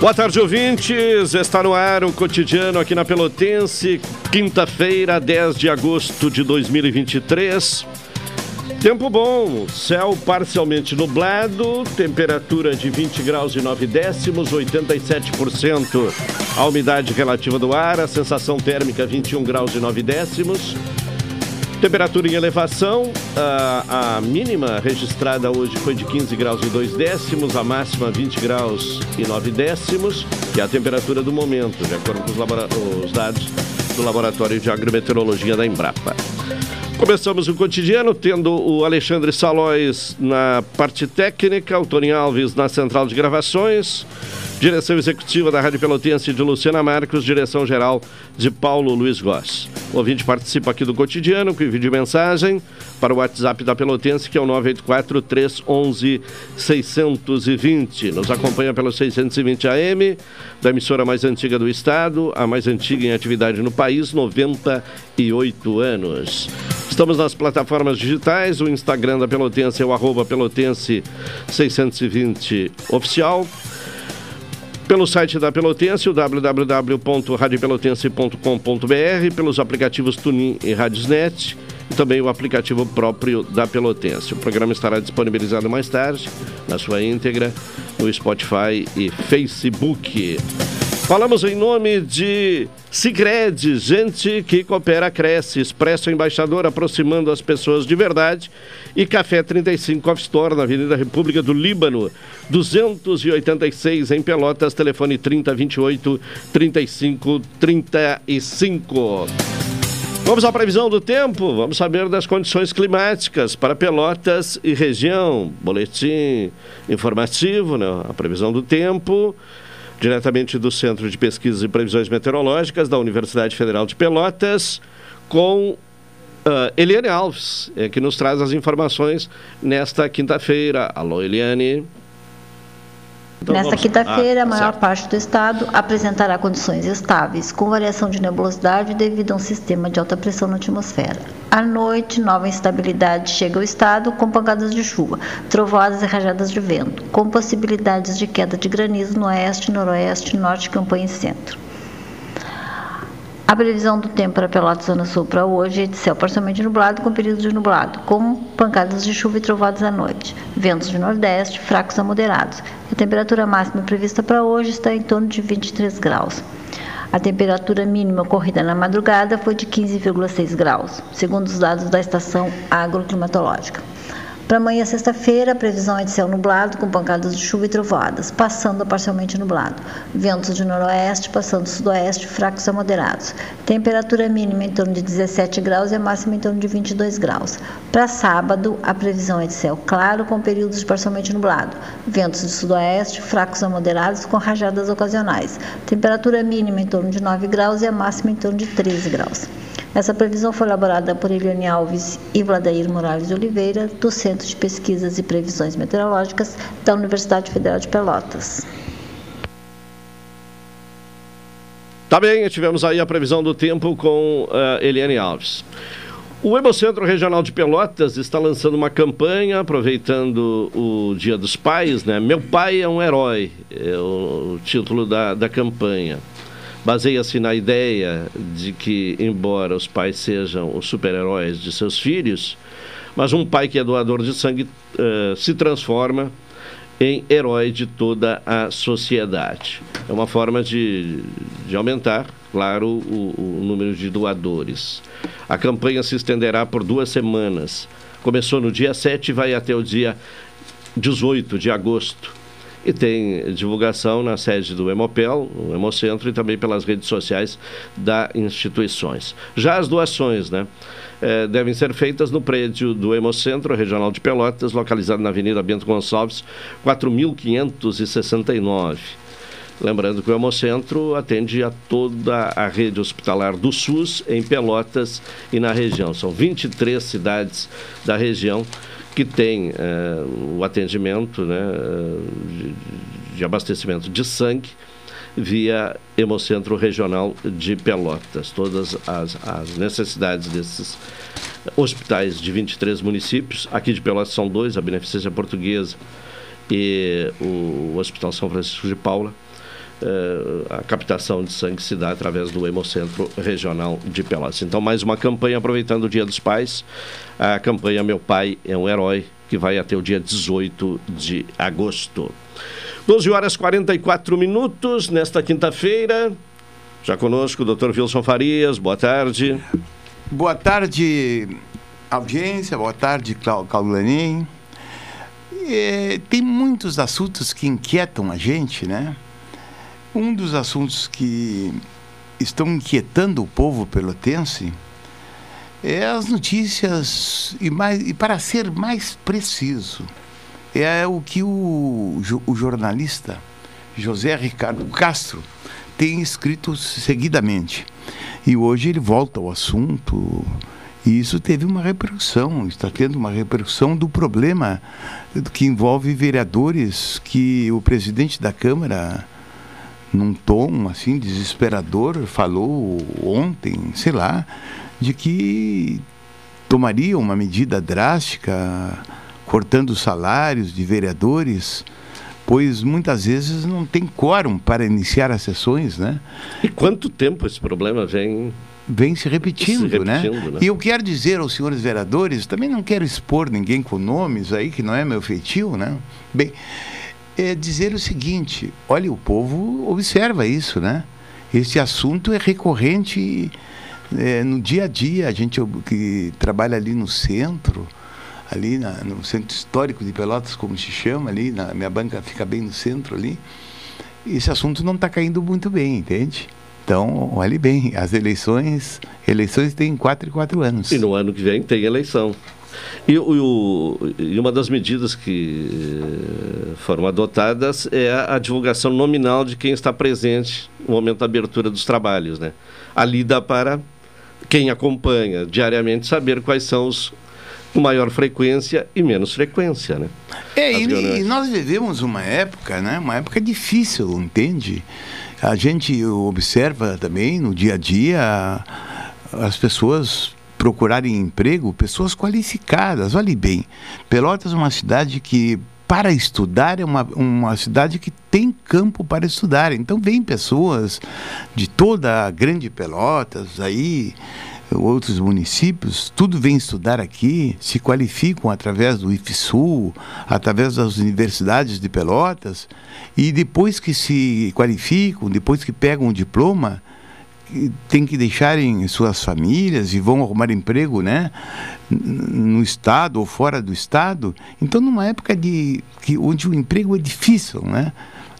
Boa tarde, ouvintes. Está no ar o cotidiano aqui na Pelotense, quinta-feira, 10 de agosto de 2023. Tempo bom, céu parcialmente nublado, temperatura de 20 graus e 9 décimos, 87% a umidade relativa do ar, a sensação térmica 21 graus e 9 décimos. Temperatura em elevação, a, a, mínima registrada hoje foi de 15 graus e 2 décimos, a máxima 20 graus e 9 décimos, que é a temperatura do momento, de acordo com os, os dados do Laboratório de Agrometeorologia da Embrapa. Começamos o cotidiano tendo o Alexandre Salóis na parte técnica, o Tony Alves na central de gravações, direção executiva da Rádio Pelotense de Luciana Marcos, direção geral de Paulo Luiz Goss. O ouvinte participa aqui do cotidiano com mensagem para o WhatsApp da Pelotense, que é o 984 311 620. Nos acompanha pelo 620 AM, da emissora mais antiga do estado, a mais antiga em atividade no país, 98 anos. Estamos nas plataformas digitais, o Instagram da Pelotense é o arroba Pelotense 620 oficial. Pelo site da Pelotense, o www.radiopelotense.com.br, pelos aplicativos Tunin e Radiosnet e também o aplicativo próprio da Pelotense. O programa estará disponibilizado mais tarde, na sua íntegra, no Spotify e Facebook. Falamos em nome de Sicredi, gente que coopera cresce, Expresso Embaixador aproximando as pessoas de verdade e Café 35 Off Store na Avenida República do Líbano, 286 em Pelotas, telefone 3028 35 35. Vamos à previsão do tempo, vamos saber das condições climáticas para Pelotas e região. Boletim informativo, né? a previsão do tempo diretamente do Centro de Pesquisas e Previsões Meteorológicas da Universidade Federal de Pelotas, com uh, Eliane Alves, é, que nos traz as informações nesta quinta-feira. Alô, Eliane. Então, Nesta quinta-feira, ah, a maior certo. parte do estado apresentará condições estáveis, com variação de nebulosidade devido a um sistema de alta pressão na atmosfera. À noite, nova instabilidade chega ao estado com pancadas de chuva, trovoadas e rajadas de vento, com possibilidades de queda de granizo no oeste, noroeste, norte, campanha e centro. A previsão do tempo para Pelotas Zona Sul para hoje é de céu parcialmente nublado com período de nublado, com pancadas de chuva e trovadas à noite. Ventos de nordeste, fracos a moderados. A temperatura máxima prevista para hoje está em torno de 23 graus. A temperatura mínima ocorrida na madrugada foi de 15,6 graus, segundo os dados da estação agroclimatológica. Para amanhã, sexta-feira, a previsão é de céu nublado, com pancadas de chuva e trovoadas, passando a parcialmente nublado. Ventos de noroeste, passando sudoeste, fracos a moderados. Temperatura mínima em torno de 17 graus e a máxima em torno de 22 graus. Para sábado, a previsão é de céu claro, com períodos de parcialmente nublado. Ventos de sudoeste, fracos a moderados, com rajadas ocasionais. Temperatura mínima em torno de 9 graus e a máxima em torno de 13 graus. Essa previsão foi elaborada por Eliane Alves e Vladair Morales de Oliveira, do Centro de Pesquisas e Previsões Meteorológicas da Universidade Federal de Pelotas. Tá bem, tivemos aí a previsão do tempo com uh, Eliane Alves. O Hemocentro Regional de Pelotas está lançando uma campanha, aproveitando o Dia dos Pais, né? Meu pai é um herói, é o, título da, da campanha baseia-se na ideia de que, embora os pais sejam os super-heróis de seus filhos, mas um pai que é doador de sangue uh, se transforma em herói de toda a sociedade. É uma forma de, de aumentar, claro, o, o número de doadores. A campanha se estenderá por duas semanas. Começou no dia 7 e vai até o dia 18 de agosto. E tem divulgação na sede do Hemopel, no Hemocentro e também pelas redes sociais das instituições. Já as doações, né? Eh, devem ser feitas no prédio do Hemocentro Regional de Pelotas, localizado na Avenida Bento Gonçalves, 4569. Lembrando que o Hemocentro atende a toda a rede hospitalar do SUS em Pelotas e na região. São 23 cidades da região que têm eh, o atendimento né, de, de abastecimento de sangue via Hemocentro Regional de Pelotas. Todas as, as, necessidades desses hospitais de 23 municípios, aqui de Pelotas são dois, a Beneficência Portuguesa e o Hospital São Francisco de Paula, Uh, a captação de sangue se dá através do Hemocentro Regional de Pelotas. Então, mais uma campanha aproveitando o Dia dos Pais. A campanha Meu Pai é um Herói, que vai até o dia 18 de agosto. 12 horas 44 minutos, nesta quinta-feira. Já conosco o Dr. Wilson Farias. Boa tarde. Boa tarde, audiência. Boa tarde, Claudio Lenin. tem muitos assuntos que inquietam a gente, né? Um dos assuntos que estão inquietando o povo pelotense é as notícias, e, mais, e para ser mais preciso, é o que o, o jornalista José Ricardo Castro tem escrito seguidamente. E hoje ele volta ao assunto, e isso teve uma repercussão, está tendo uma repercussão do problema que envolve vereadores que o presidente da Câmara num tom assim desesperador, falou ontem, sei lá, de que tomaria uma medida drástica, cortando os salários de vereadores, pois muitas vezes não tem quórum para iniciar as sessões, né? E quanto tempo esse problema vem vem se repetindo, se repetindo né? né? E eu quero dizer aos senhores vereadores, também não quero expor ninguém com nomes aí, que não é meu feitio, né? Bem, é dizer o seguinte: olha, o povo observa isso, né? Esse assunto é recorrente é, no dia a dia. A gente que trabalha ali no centro, ali na, no centro histórico de Pelotas, como se chama ali, na minha banca fica bem no centro ali. Esse assunto não está caindo muito bem, entende? Então, olhe bem, as eleições, eleições têm quatro e quatro anos. E no ano que vem tem eleição. E, o, e, uma das medidas que eh, foram adotadas é a, a, divulgação nominal de quem está presente no momento da abertura dos trabalhos. Né? Ali dá para quem acompanha diariamente saber quais são os com maior frequência e menos frequência, né? É, e, e, nós vivemos uma época, né? Uma época difícil, entende? A gente observa também no dia a dia as pessoas procurarem emprego pessoas qualificadas. Olhe bem, Pelotas é uma cidade que para estudar é uma, uma cidade que tem campo para estudar. Então vem pessoas de toda a grande Pelotas aí, outros municípios, tudo vem estudar aqui, se qualificam através do IFSUL, através das universidades de Pelotas, e depois que se qualificam, depois que pegam o diploma, tem que deixarem suas famílias e vão arrumar emprego, né? No estado ou fora do estado. Então, numa época de que onde o emprego é difícil, né?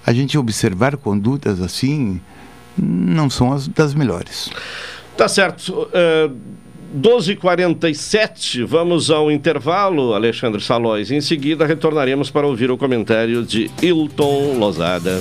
A gente observar condutas assim não são as das melhores. Tá certo. Uh... 12h47, vamos ao intervalo, Alexandre Salóis. Em seguida, retornaremos para ouvir o comentário de Hilton Lozada.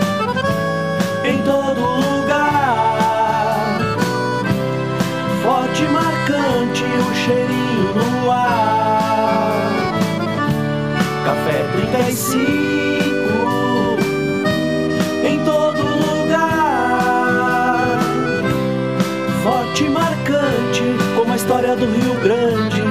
Do Rio Grande.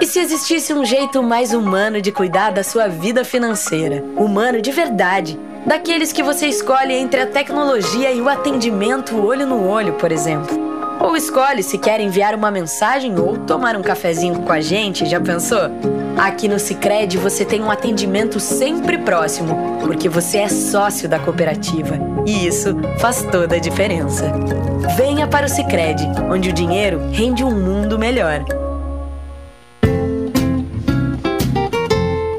E se existisse um jeito mais humano de cuidar da sua vida financeira? Humano de verdade Daqueles que você escolhe entre a tecnologia e o atendimento olho no olho, por exemplo. Ou escolhe se quer enviar uma mensagem ou tomar um cafezinho com a gente, já pensou? Aqui no Sicredi você tem um atendimento sempre próximo, porque você é sócio da cooperativa. E isso faz toda a diferença. Venha para o Sicredi, onde o dinheiro rende um mundo melhor.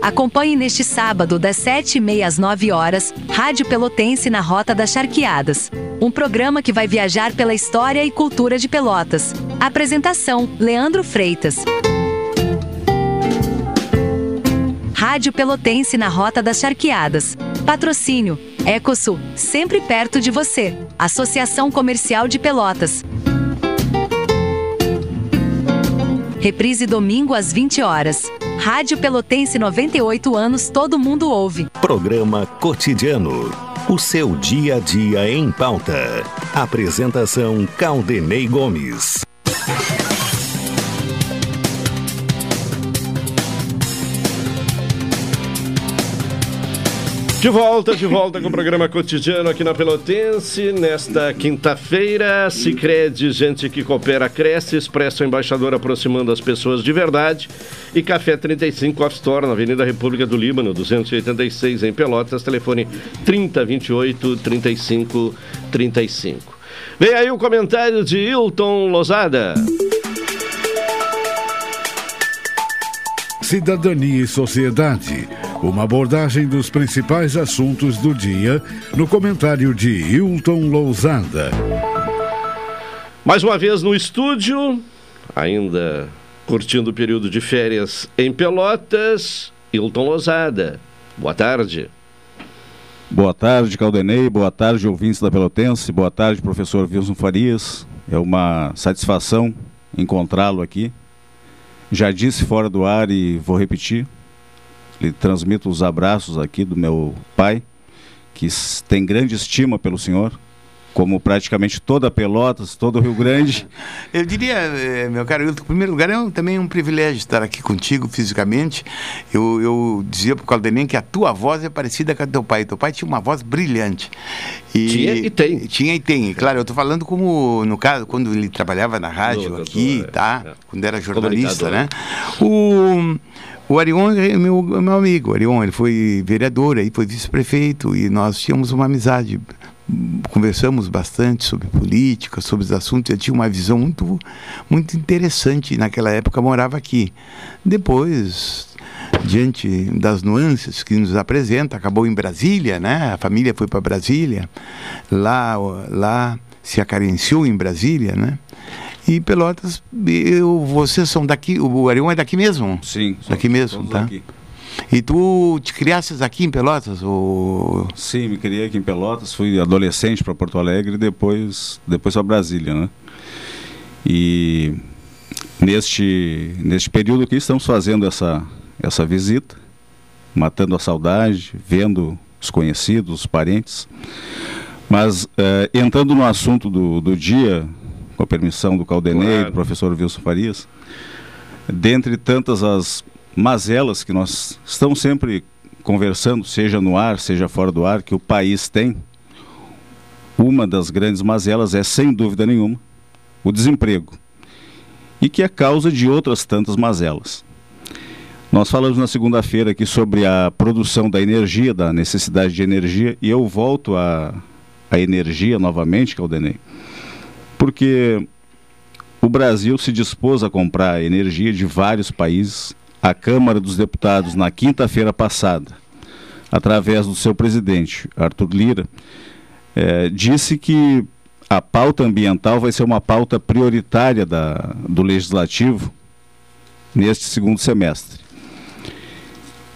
Acompanhe neste sábado, das 7h30 às 9 horas, Rádio Pelotense na Rota das Charqueadas. Um programa que vai viajar pela história e cultura de Pelotas. Apresentação: Leandro Freitas. Rádio Pelotense na Rota das Charqueadas. Patrocínio: Ecosul, sempre perto de você. Associação Comercial de Pelotas. Reprise domingo às 20 horas. Rádio Pelotense 98 anos, todo mundo ouve. Programa Cotidiano. O seu dia a dia em pauta. Apresentação Caldenei Gomes. De volta, de volta com o programa cotidiano aqui na Pelotense. Nesta quinta-feira, Cicred, gente que coopera, cresce, Expresso Embaixador aproximando as pessoas de verdade. E Café 35 Off Store, na Avenida República do Líbano, 286 em Pelotas, telefone 3028 35 35. Vem aí o comentário de Hilton Lozada. Cidadania e Sociedade. Uma abordagem dos principais assuntos do dia no comentário de Hilton Lousada. Mais uma vez no estúdio, ainda curtindo o período de férias em Pelotas, Hilton Lousada. Boa tarde. Boa tarde, Caldenei. Boa tarde, ouvintes da Pelotense. Boa tarde, professor Wilson Farias. É uma satisfação encontrá-lo aqui já disse fora do ar e vou repetir. Lhe transmito os abraços aqui do meu pai, que tem grande estima pelo senhor, como praticamente toda Pelotas, todo o Rio Grande. Eu diria, eh, meu caro, em primeiro lugar, é também um privilégio estar aqui contigo fisicamente. Eu, eu dizia para o Caldenem que a tua voz é parecida com a do teu pai. Teu pai tinha uma voz brilhante. E, tinha e tem. Tinha e tem. Claro, eu estou falando como, no caso, quando ele trabalhava na rádio no, aqui, é, tá? É. Quando era jornalista, né? O... O Arion é meu, meu amigo. O Arion, ele foi vereador, aí foi vice-prefeito e nós tínhamos uma amizade conversamos bastante sobre política, sobre os assuntos. Ele tinha uma visão muito, muito interessante. Naquela época morava aqui. Depois, diante das nuances que nos apresenta, acabou em Brasília, né? A família foi para Brasília. Lá, lá se acarenciou em Brasília, né? E Pelotas, eu, vocês são daqui, o Arion é daqui mesmo? Sim. Daqui mesmo, tá? Daqui. E tu te criasses aqui em Pelotas? Ou... Sim, me criei aqui em Pelotas, fui adolescente para Porto Alegre e depois, depois para Brasília, né? E neste, neste período aqui estamos fazendo essa, essa visita, matando a saudade, vendo os conhecidos, os parentes. Mas eh, entrando no assunto do, do dia, com a permissão do Caldenei, claro. do professor Wilson Farias, dentre tantas as mazelas que nós estamos sempre conversando, seja no ar, seja fora do ar, que o país tem, uma das grandes mazelas é, sem dúvida nenhuma, o desemprego. E que é causa de outras tantas mazelas. Nós falamos na segunda-feira aqui sobre a produção da energia, da necessidade de energia, e eu volto à a, a energia novamente, Caldenei, porque o Brasil se dispôs a comprar energia de vários países a Câmara dos Deputados, na quinta-feira passada, através do seu presidente, Arthur Lira, é, disse que a pauta ambiental vai ser uma pauta prioritária da, do Legislativo neste segundo semestre.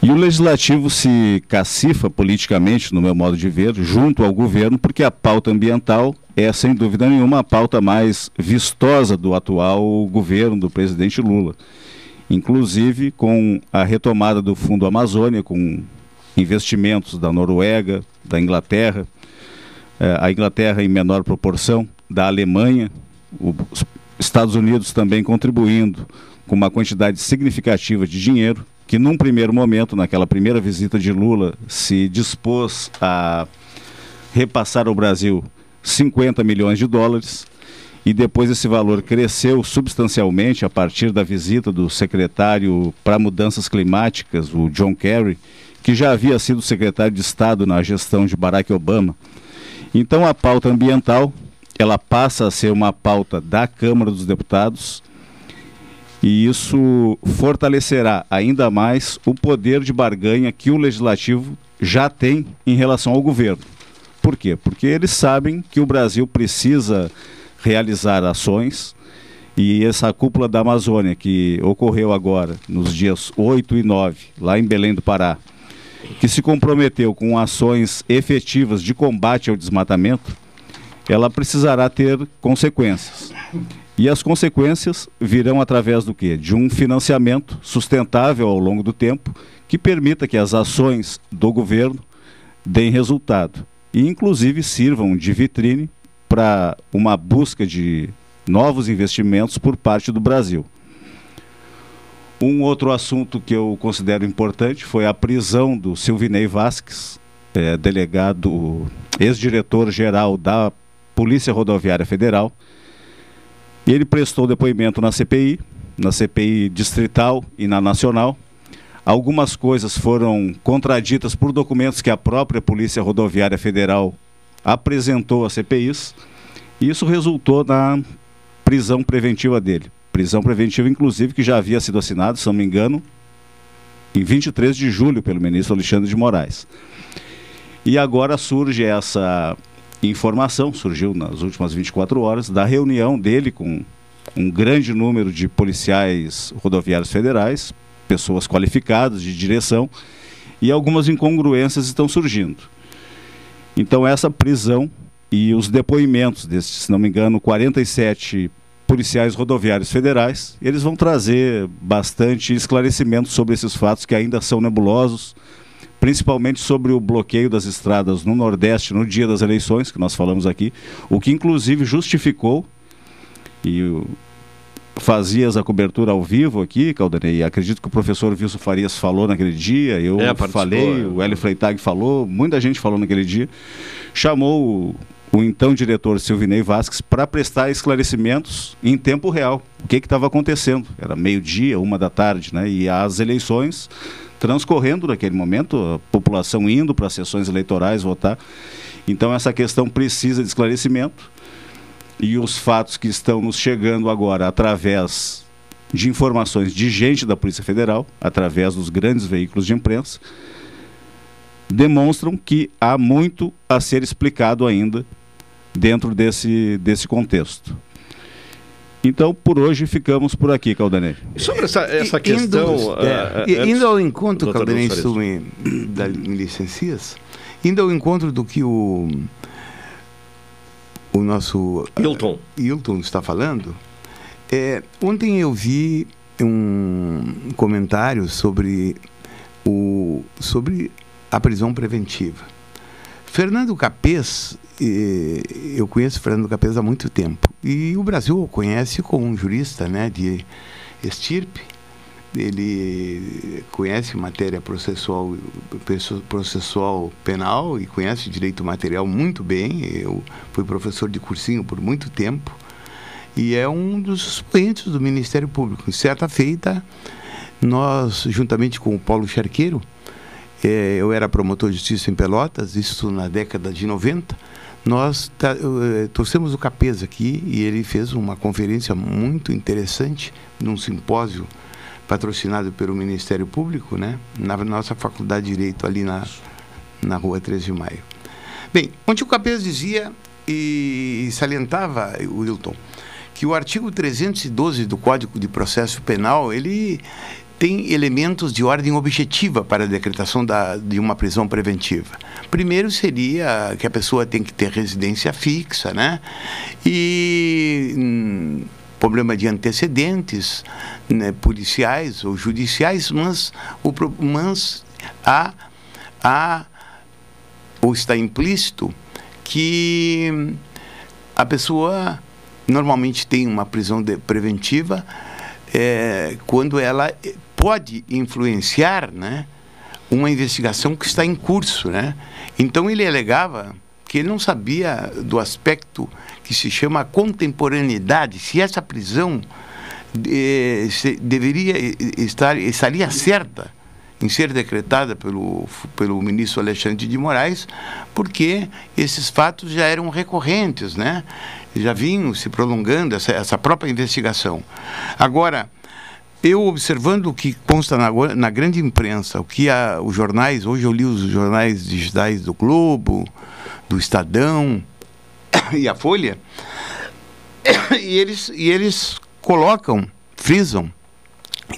E o Legislativo se cacifa politicamente, no meu modo de ver, junto ao governo, porque a pauta ambiental é, sem dúvida nenhuma, a pauta mais vistosa do atual governo do presidente Lula. Inclusive com a retomada do Fundo Amazônia, com investimentos da Noruega, da Inglaterra, eh, a Inglaterra em menor proporção, da Alemanha, os Estados Unidos também contribuindo com uma quantidade significativa de dinheiro que num primeiro momento, naquela primeira visita de Lula, se dispôs a repassar ao Brasil 50 milhões de dólares e depois esse valor cresceu substancialmente a partir da visita do secretário para mudanças climáticas, o John Kerry, que já havia sido secretário de Estado na gestão de Barack Obama. Então a pauta ambiental, ela passa a ser uma pauta da Câmara dos Deputados e isso fortalecerá ainda mais o poder de barganha que o legislativo já tem em relação ao governo. Por quê? Porque eles sabem que o Brasil precisa realizar ações e essa cúpula da Amazônia que ocorreu agora nos dias 8 e 9, lá em Belém do Pará, que se comprometeu com ações efetivas de combate ao desmatamento, ela precisará ter consequências. E as consequências virão através do quê? De um financiamento sustentável ao longo do tempo que permita que as ações do governo deem resultado e inclusive sirvam de vitrine para uma busca de novos investimentos por parte do Brasil. Um outro assunto que eu considero importante foi a prisão do Silvinei Vasques, é, delegado, ex-diretor-geral da Polícia Rodoviária Federal. Ele prestou depoimento na CPI, na CPI distrital e na nacional. Algumas coisas foram contraditas por documentos que a própria Polícia Rodoviária Federal apresentou às CPIs, e isso resultou na prisão preventiva dele. Prisão preventiva, inclusive, que já havia sido assinada, se não me engano, em 23 de julho pelo ministro Alexandre de Moraes. E agora surge essa informação, surgiu nas últimas 24 horas, da reunião dele com um grande número de policiais rodoviários federais, pessoas qualificadas de direção, e algumas incongruências estão surgindo. Então, essa prisão e os depoimentos desses, se não me engano, 47 policiais rodoviários federais, eles vão trazer bastante esclarecimento sobre esses fatos que ainda são nebulosos, principalmente sobre o bloqueio das estradas no Nordeste no dia das eleições, que nós falamos aqui, o que inclusive justificou e fazias a cobertura ao vivo aqui, Caldanei, acredito que o professor Wilson Farias falou naquele dia, eu é, falei, é. o Hélio Freitag falou, muita gente falou naquele dia, chamou o, o então diretor Silvinei Vasques para prestar esclarecimentos em tempo real, o que estava acontecendo, era meio-dia, uma da tarde, né, e as eleições transcorrendo naquele momento, a população indo para as sessões eleitorais votar, então essa questão precisa de esclarecimento, e os fatos que estão nos chegando agora através de informações de gente da Polícia Federal, através dos grandes veículos de imprensa, demonstram que há muito a ser explicado ainda dentro desse, desse contexto. Então, por hoje, ficamos por aqui, Caldanei. Sobre essa, essa questão... Indo, é, uh, indo ao encontro, Caldanei, se me, me licencias, indo ao encontro do que o o nosso Hilton, uh, Hilton está falando, é, ontem eu vi um comentário sobre, o, sobre a prisão preventiva. Fernando Capês, eu conheço Fernando Capês há muito tempo, e o Brasil o conhece como um jurista né, de estirpe, ele conhece matéria processual, processual penal e conhece direito material muito bem. Eu fui professor de cursinho por muito tempo e é um dos expoentes do Ministério Público. Em certa feita, nós, juntamente com o Paulo Charqueiro, é, eu era promotor de justiça em Pelotas, isso na década de 90, nós torcemos o Capesa aqui e ele fez uma conferência muito interessante num simpósio patrocinado pelo Ministério Público, né? Na nossa Faculdade de Direito, ali na, na rua 13 de Maio. Bem, onde o Capês dizia e salientava, Wilton, que o artigo 312 do Código de Processo Penal, ele tem elementos de ordem objetiva para a decretação da, de uma prisão preventiva. Primeiro seria que a pessoa tem que ter residência fixa, né? E hum, problema de antecedentes né, policiais ou judiciais, mas, o, mas há, há, ou está implícito que a pessoa normalmente tem uma prisão de, preventiva é, quando ela pode influenciar, né, uma investigação que está em curso, né? Então ele alegava que ele não sabia do aspecto que se chama contemporaneidade, se essa prisão eh, se, deveria estar estaria certa em ser decretada pelo, pelo ministro Alexandre de Moraes, porque esses fatos já eram recorrentes, né? já vinham se prolongando essa, essa própria investigação. Agora, eu observando o que consta na, na grande imprensa, o que a, os jornais, hoje eu li os jornais digitais do Globo, do Estadão e a Folha, e eles, e eles colocam, frisam,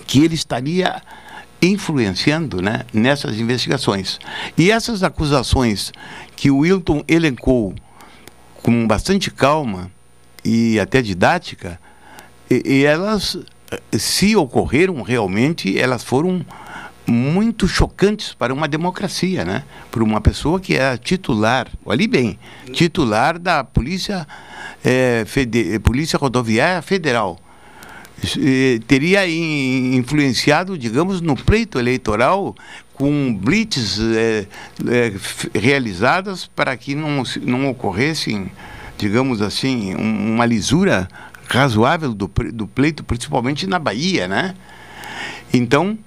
que ele estaria influenciando né, nessas investigações. E essas acusações que o Wilton elencou com bastante calma e até didática, e, e elas, se ocorreram realmente, elas foram muito chocantes para uma democracia, né? Para uma pessoa que é titular, olhe bem, titular da Polícia, é, Fede, Polícia Rodoviária Federal teria influenciado, digamos, no pleito eleitoral com blitz é, é, realizadas para que não, não ocorressem, digamos assim, uma lisura razoável do, do pleito, principalmente na Bahia, né? Então,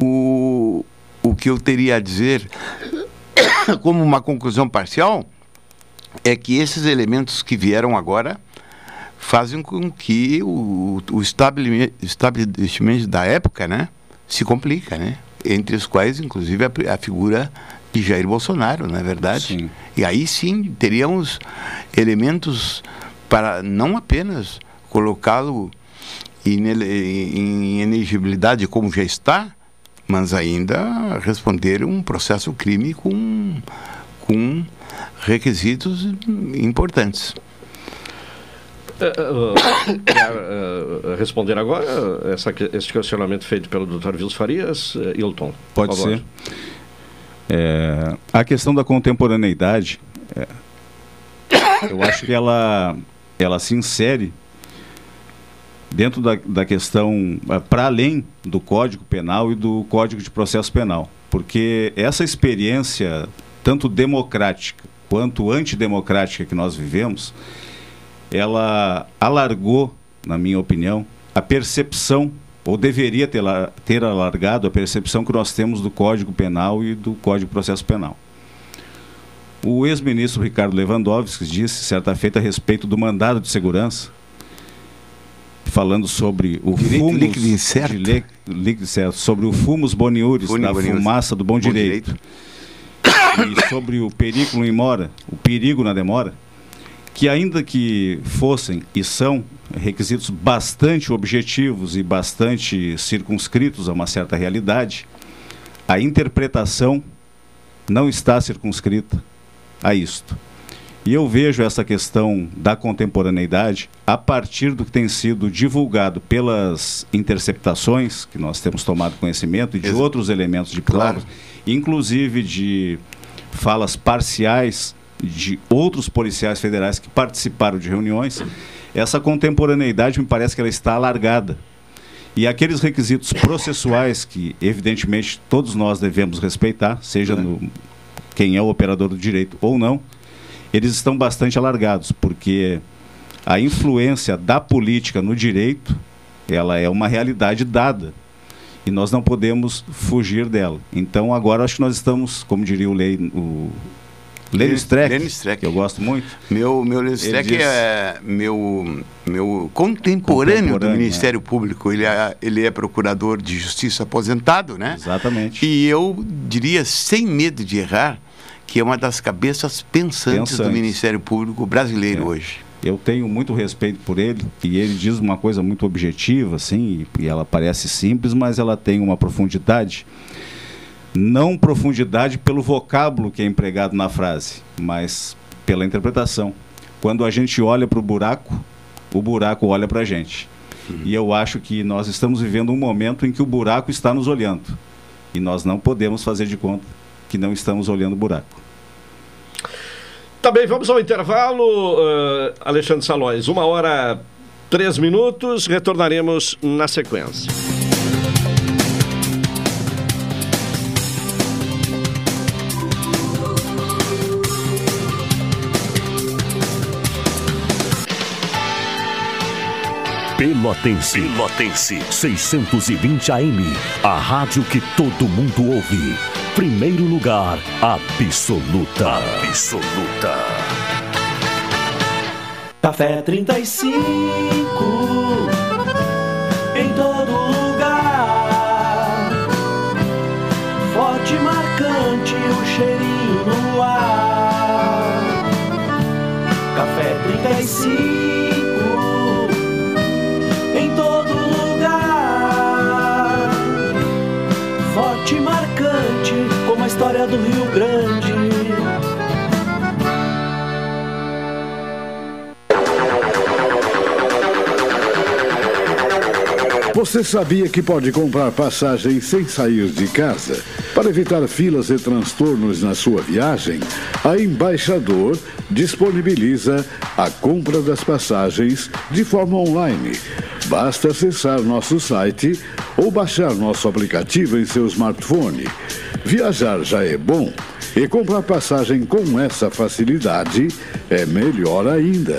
o, o que eu teria a dizer como uma conclusão parcial é que esses elementos que vieram agora fazem com que o, o estabelecimento da época né, se complica, né? Entre os quais, inclusive, a, a figura de Jair Bolsonaro, não é verdade? Sim. E aí sim teríamos elementos para não apenas colocá-lo em, elegibilidade como já está, mas ainda responder um processo crime com, com requisitos importantes. Uh, uh, uh, responder agora essa, esse questionamento feito pelo Dr. Vils Farias, Hilton? Pode ser. É, a questão da contemporaneidade, é, eu acho que ela, ela se insere dentro da, da questão, para além do Código Penal e do Código de Processo Penal. Porque essa experiência, tanto democrática quanto antidemocrática que nós vivemos, ela alargou, na minha opinião, a percepção, ou deveria ter, ter alargado a percepção que nós temos do Código Penal e do Código de Processo Penal. O ex-ministro Ricardo Lewandowski disse, certa feita, a respeito do mandado de segurança, falando sobre o fumo líquido incerto. líquido certo, sobre o fumus boniuris, da fumaça do bom, bom direito, direito. e sobre o perigo em mora, o perigo na demora que ainda que fossem e são requisitos bastante objetivos e bastante circunscritos a uma certa realidade, a interpretação não está circunscrita a isto. E eu vejo essa questão da contemporaneidade a partir do que tem sido divulgado pelas interceptações que nós temos tomado conhecimento e de outros elementos de prova, claro. inclusive de falas parciais de outros policiais federais que participaram de reuniões, essa contemporaneidade me parece que ela está alargada. E aqueles requisitos processuais que, evidentemente, todos nós devemos respeitar, seja é. no, quem é o operador do direito ou não, eles estão bastante alargados, porque a influência da política no direito, ela é uma realidade dada. E nós não podemos fugir dela. Então, agora acho que nós estamos, como diria o, lei, o Lenny Streck, que eu gosto muito. Meu, meu Lenny Streck diz... é meu, meu contemporâneo, contemporâneo do Ministério é. Público. Ele é, ele é procurador de justiça aposentado, né? Exatamente. E eu diria, sem medo de errar, que é uma das cabeças pensantes, pensantes. do Ministério Público brasileiro é. hoje. Eu tenho muito respeito por ele e ele diz uma coisa muito objetiva, assim, e ela parece simples, mas ela tem uma profundidade não profundidade pelo vocábulo que é empregado na frase, mas pela interpretação. Quando a gente olha para o buraco, o buraco olha para a gente. Uhum. E eu acho que nós estamos vivendo um momento em que o buraco está nos olhando. E nós não podemos fazer de conta que não estamos olhando o buraco. Tá bem, vamos ao intervalo, uh, Alexandre Salóis. Uma hora, três minutos, retornaremos na sequência. Pelotense. Pelotense. 620 AM. A rádio que todo mundo ouve. Primeiro lugar, absoluta. Absoluta. Café 35 história do Rio Grande. Você sabia que pode comprar passagem sem sair de casa? Para evitar filas e transtornos na sua viagem, a Embaixador disponibiliza a compra das passagens de forma online. Basta acessar nosso site ou baixar nosso aplicativo em seu smartphone. Viajar já é bom e comprar passagem com essa facilidade é melhor ainda.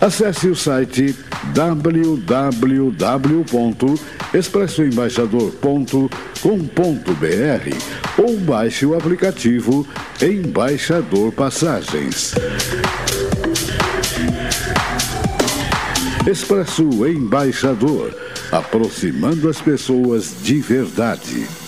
Acesse o site www.expressoembaixador.com.br ou baixe o aplicativo Embaixador Passagens. Expresso Embaixador, aproximando as pessoas de verdade.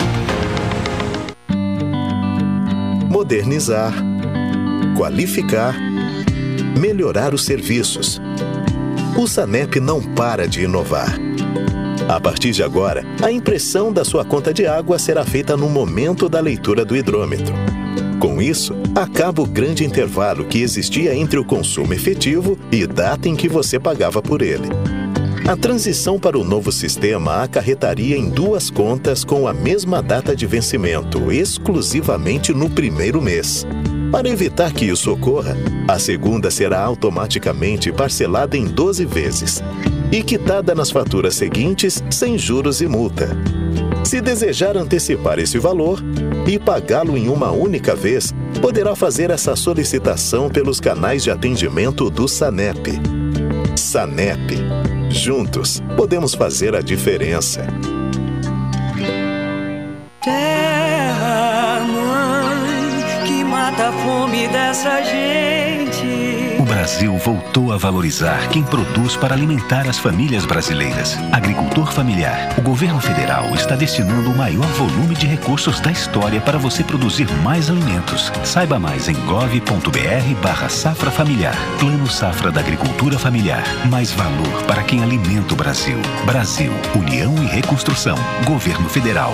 Modernizar, qualificar, melhorar os serviços. O SANEP não para de inovar. A partir de agora, a impressão da sua conta de água será feita no momento da leitura do hidrômetro. Com isso, acaba o grande intervalo que existia entre o consumo efetivo e data em que você pagava por ele. A transição para o novo sistema acarretaria em duas contas com a mesma data de vencimento, exclusivamente no primeiro mês. Para evitar que isso ocorra, a segunda será automaticamente parcelada em 12 vezes e quitada nas faturas seguintes sem juros e multa. Se desejar antecipar esse valor e pagá-lo em uma única vez, poderá fazer essa solicitação pelos canais de atendimento do SANEP. SANEP Juntos, podemos fazer a diferença. Terra, mãe, que mata a fome dessa gente. Brasil voltou a valorizar quem produz para alimentar as famílias brasileiras. Agricultor familiar. O governo federal está destinando o maior volume de recursos da história para você produzir mais alimentos. Saiba mais em gov.br barra safra familiar. Plano Safra da Agricultura Familiar. Mais valor para quem alimenta o Brasil. Brasil, União e Reconstrução. Governo Federal.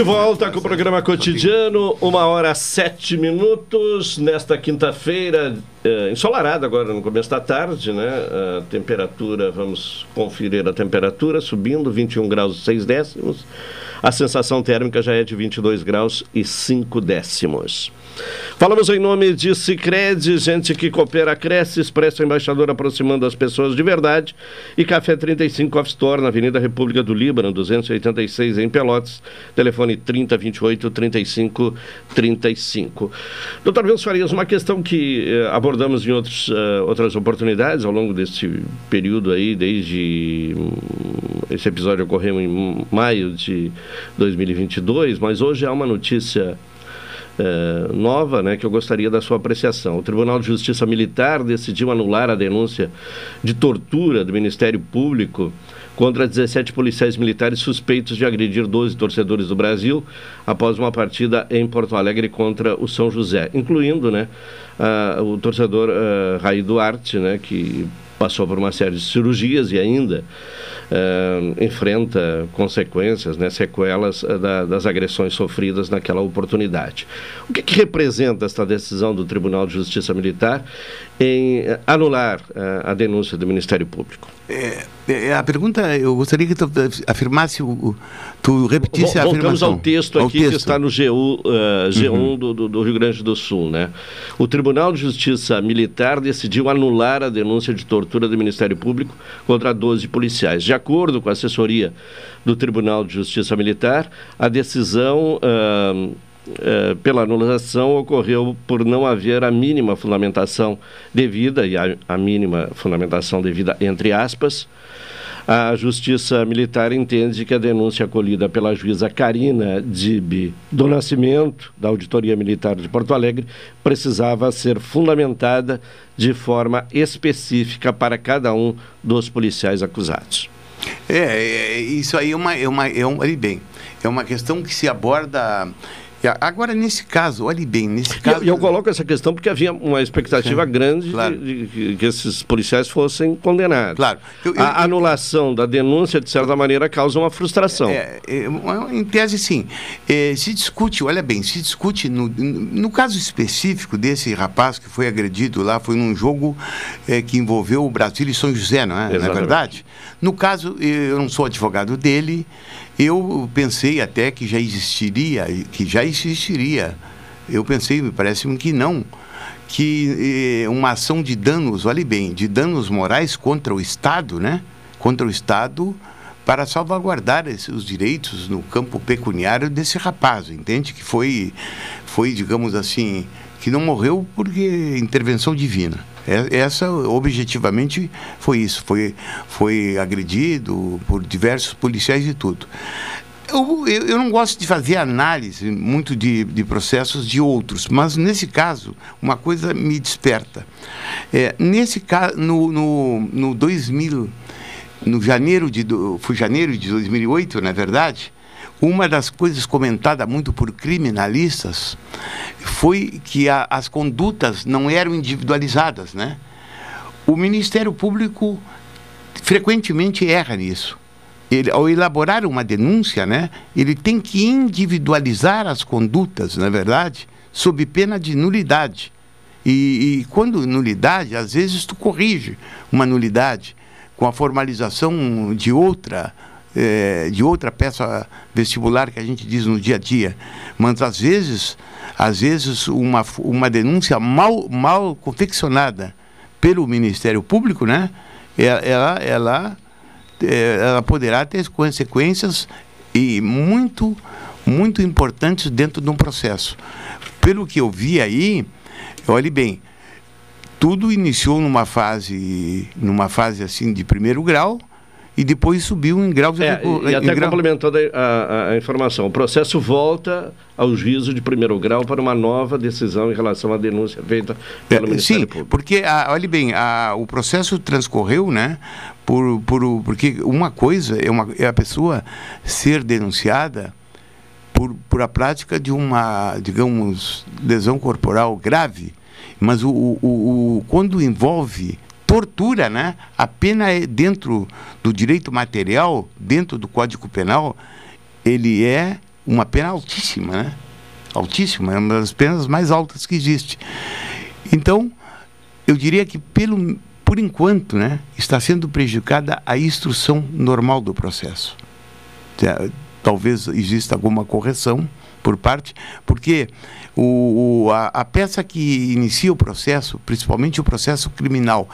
De volta com o programa cotidiano, uma hora sete minutos, nesta quinta-feira, eh, ensolarada agora no começo da tarde, né? A temperatura, vamos conferir a temperatura, subindo, 21 graus e 6 décimos. A sensação térmica já é de 22 graus e 5 décimos. Falamos em nome de Cicred, gente que coopera, cresce, expressa embaixador aproximando as pessoas de verdade. E Café 35 Off Store, na Avenida República do Líbano, 286 em Pelotas. Telefone 3028 35 35. Doutor Vilso Farias, uma questão que eh, abordamos em outros, eh, outras oportunidades ao longo desse período aí, desde esse episódio ocorreu em maio de 2022, mas hoje há uma notícia eh, nova, né, que eu gostaria da sua apreciação. O Tribunal de Justiça Militar decidiu anular a denúncia de tortura do Ministério Público contra 17 policiais militares suspeitos de agredir 12 torcedores do Brasil após uma partida em Porto Alegre contra o São José, incluindo né, uh, o torcedor uh, Raí Duarte, né, que passou por uma série de cirurgias e ainda uh, enfrenta consequências, né, sequelas uh, da, das agressões sofridas naquela oportunidade. O que, que, representa esta decisão do Tribunal de Justiça Militar em uh, anular a denúncia do Ministério Público? É, é, a pergunta, eu gostaria que tu afirmasse, o, tu repetisse a Voltamos afirmação. ao texto aqui texto. que está no GU, G1 uhum. do, do Rio Grande do Sul, né? O Tribunal de Justiça Militar decidiu anular a denúncia de tortura do Ministério Público contra 12 policiais. De acordo com a assessoria do Tribunal de Justiça Militar, a decisão uh, uh, pela anulação ocorreu por não haver a mínima fundamentação devida, e a, a mínima fundamentação devida entre aspas, a Justiça Militar entende que a denúncia acolhida pela juíza Karina Dib do Nascimento, da Auditoria Militar de Porto Alegre, precisava ser fundamentada de forma específica para cada um dos policiais acusados. É, é isso aí é uma, é uma, é um, bem, é uma questão que se aborda Agora, nesse caso, olhe bem, nesse caso. E eu, eu, coloco essa questão porque havia uma expectativa Sim, grande claro. de, de, que esses policiais fossem condenados. Claro. Eu, eu, a anulação da denúncia, de certa maneira, causa uma frustração. É, é, em tese, sim. É, se discute, olha bem, se discute, no, no caso específico desse rapaz que foi agredido lá, foi num jogo é, que envolveu o Brasil e São José, não é? Exatamente. Não é verdade? No caso, eu não sou advogado dele. Eu pensei até que já existiria, que já existiria. Eu pensei, me parece-me que não, que eh, uma ação de danos, olhe bem, de danos morais contra o Estado, né? Contra o Estado para salvaguardar os direitos no campo pecuniário desse rapaz, entende? Que foi, foi digamos assim, que não morreu porque intervenção divina. É, essa, objetivamente, foi isso. Foi, foi agredido por diversos policiais e tudo. Eu, eu, eu, não gosto de fazer análise muito de, de processos de outros, mas nesse caso, uma coisa me desperta. É, nesse caso, no, no, no 2000, no janeiro de, foi janeiro de 2008, na é verdade, uma das coisas comentada muito por criminalistas foi que a, as condutas não eram individualizadas, né? O Ministério Público frequentemente erra nisso. Ele, ao elaborar uma denúncia, né, ele tem que individualizar as condutas, na é verdade, sob pena de nulidade. E, e, quando nulidade, às vezes tu corrige uma nulidade com a formalização de outra é, de outra peça vestibular que a gente diz no dia a dia, mas às vezes, às vezes uma, uma denúncia mal, mal confeccionada pelo Ministério Público, né, é, ela, ela, é, ela poderá ter consequências e muito, muito importantes dentro de um processo. Pelo que eu vi aí, olhe bem, tudo iniciou numa fase, numa fase assim de primeiro grau, e depois subiu em graus... É, e até grau... complementando a, a, a, informação, o processo volta ao juízo de primeiro grau para uma nova decisão em relação à denúncia feita pelo é, Ministério sim, Público. porque, a, olhe bem, a, o processo transcorreu, né, por, por, porque uma coisa é, uma, é a pessoa ser denunciada por, por a prática de uma, digamos, lesão corporal grave, mas o, o, o, quando envolve tortura, né? A pena é dentro do direito material, dentro do Código Penal, ele é uma pena altíssima, né? Altíssima, é uma das penas mais altas que existe. Então, eu diria que pelo por enquanto, né, está sendo prejudicada a instrução normal do processo. Talvez exista alguma correção por parte, porque o, o a, a, peça que inicia o processo, principalmente o processo criminal,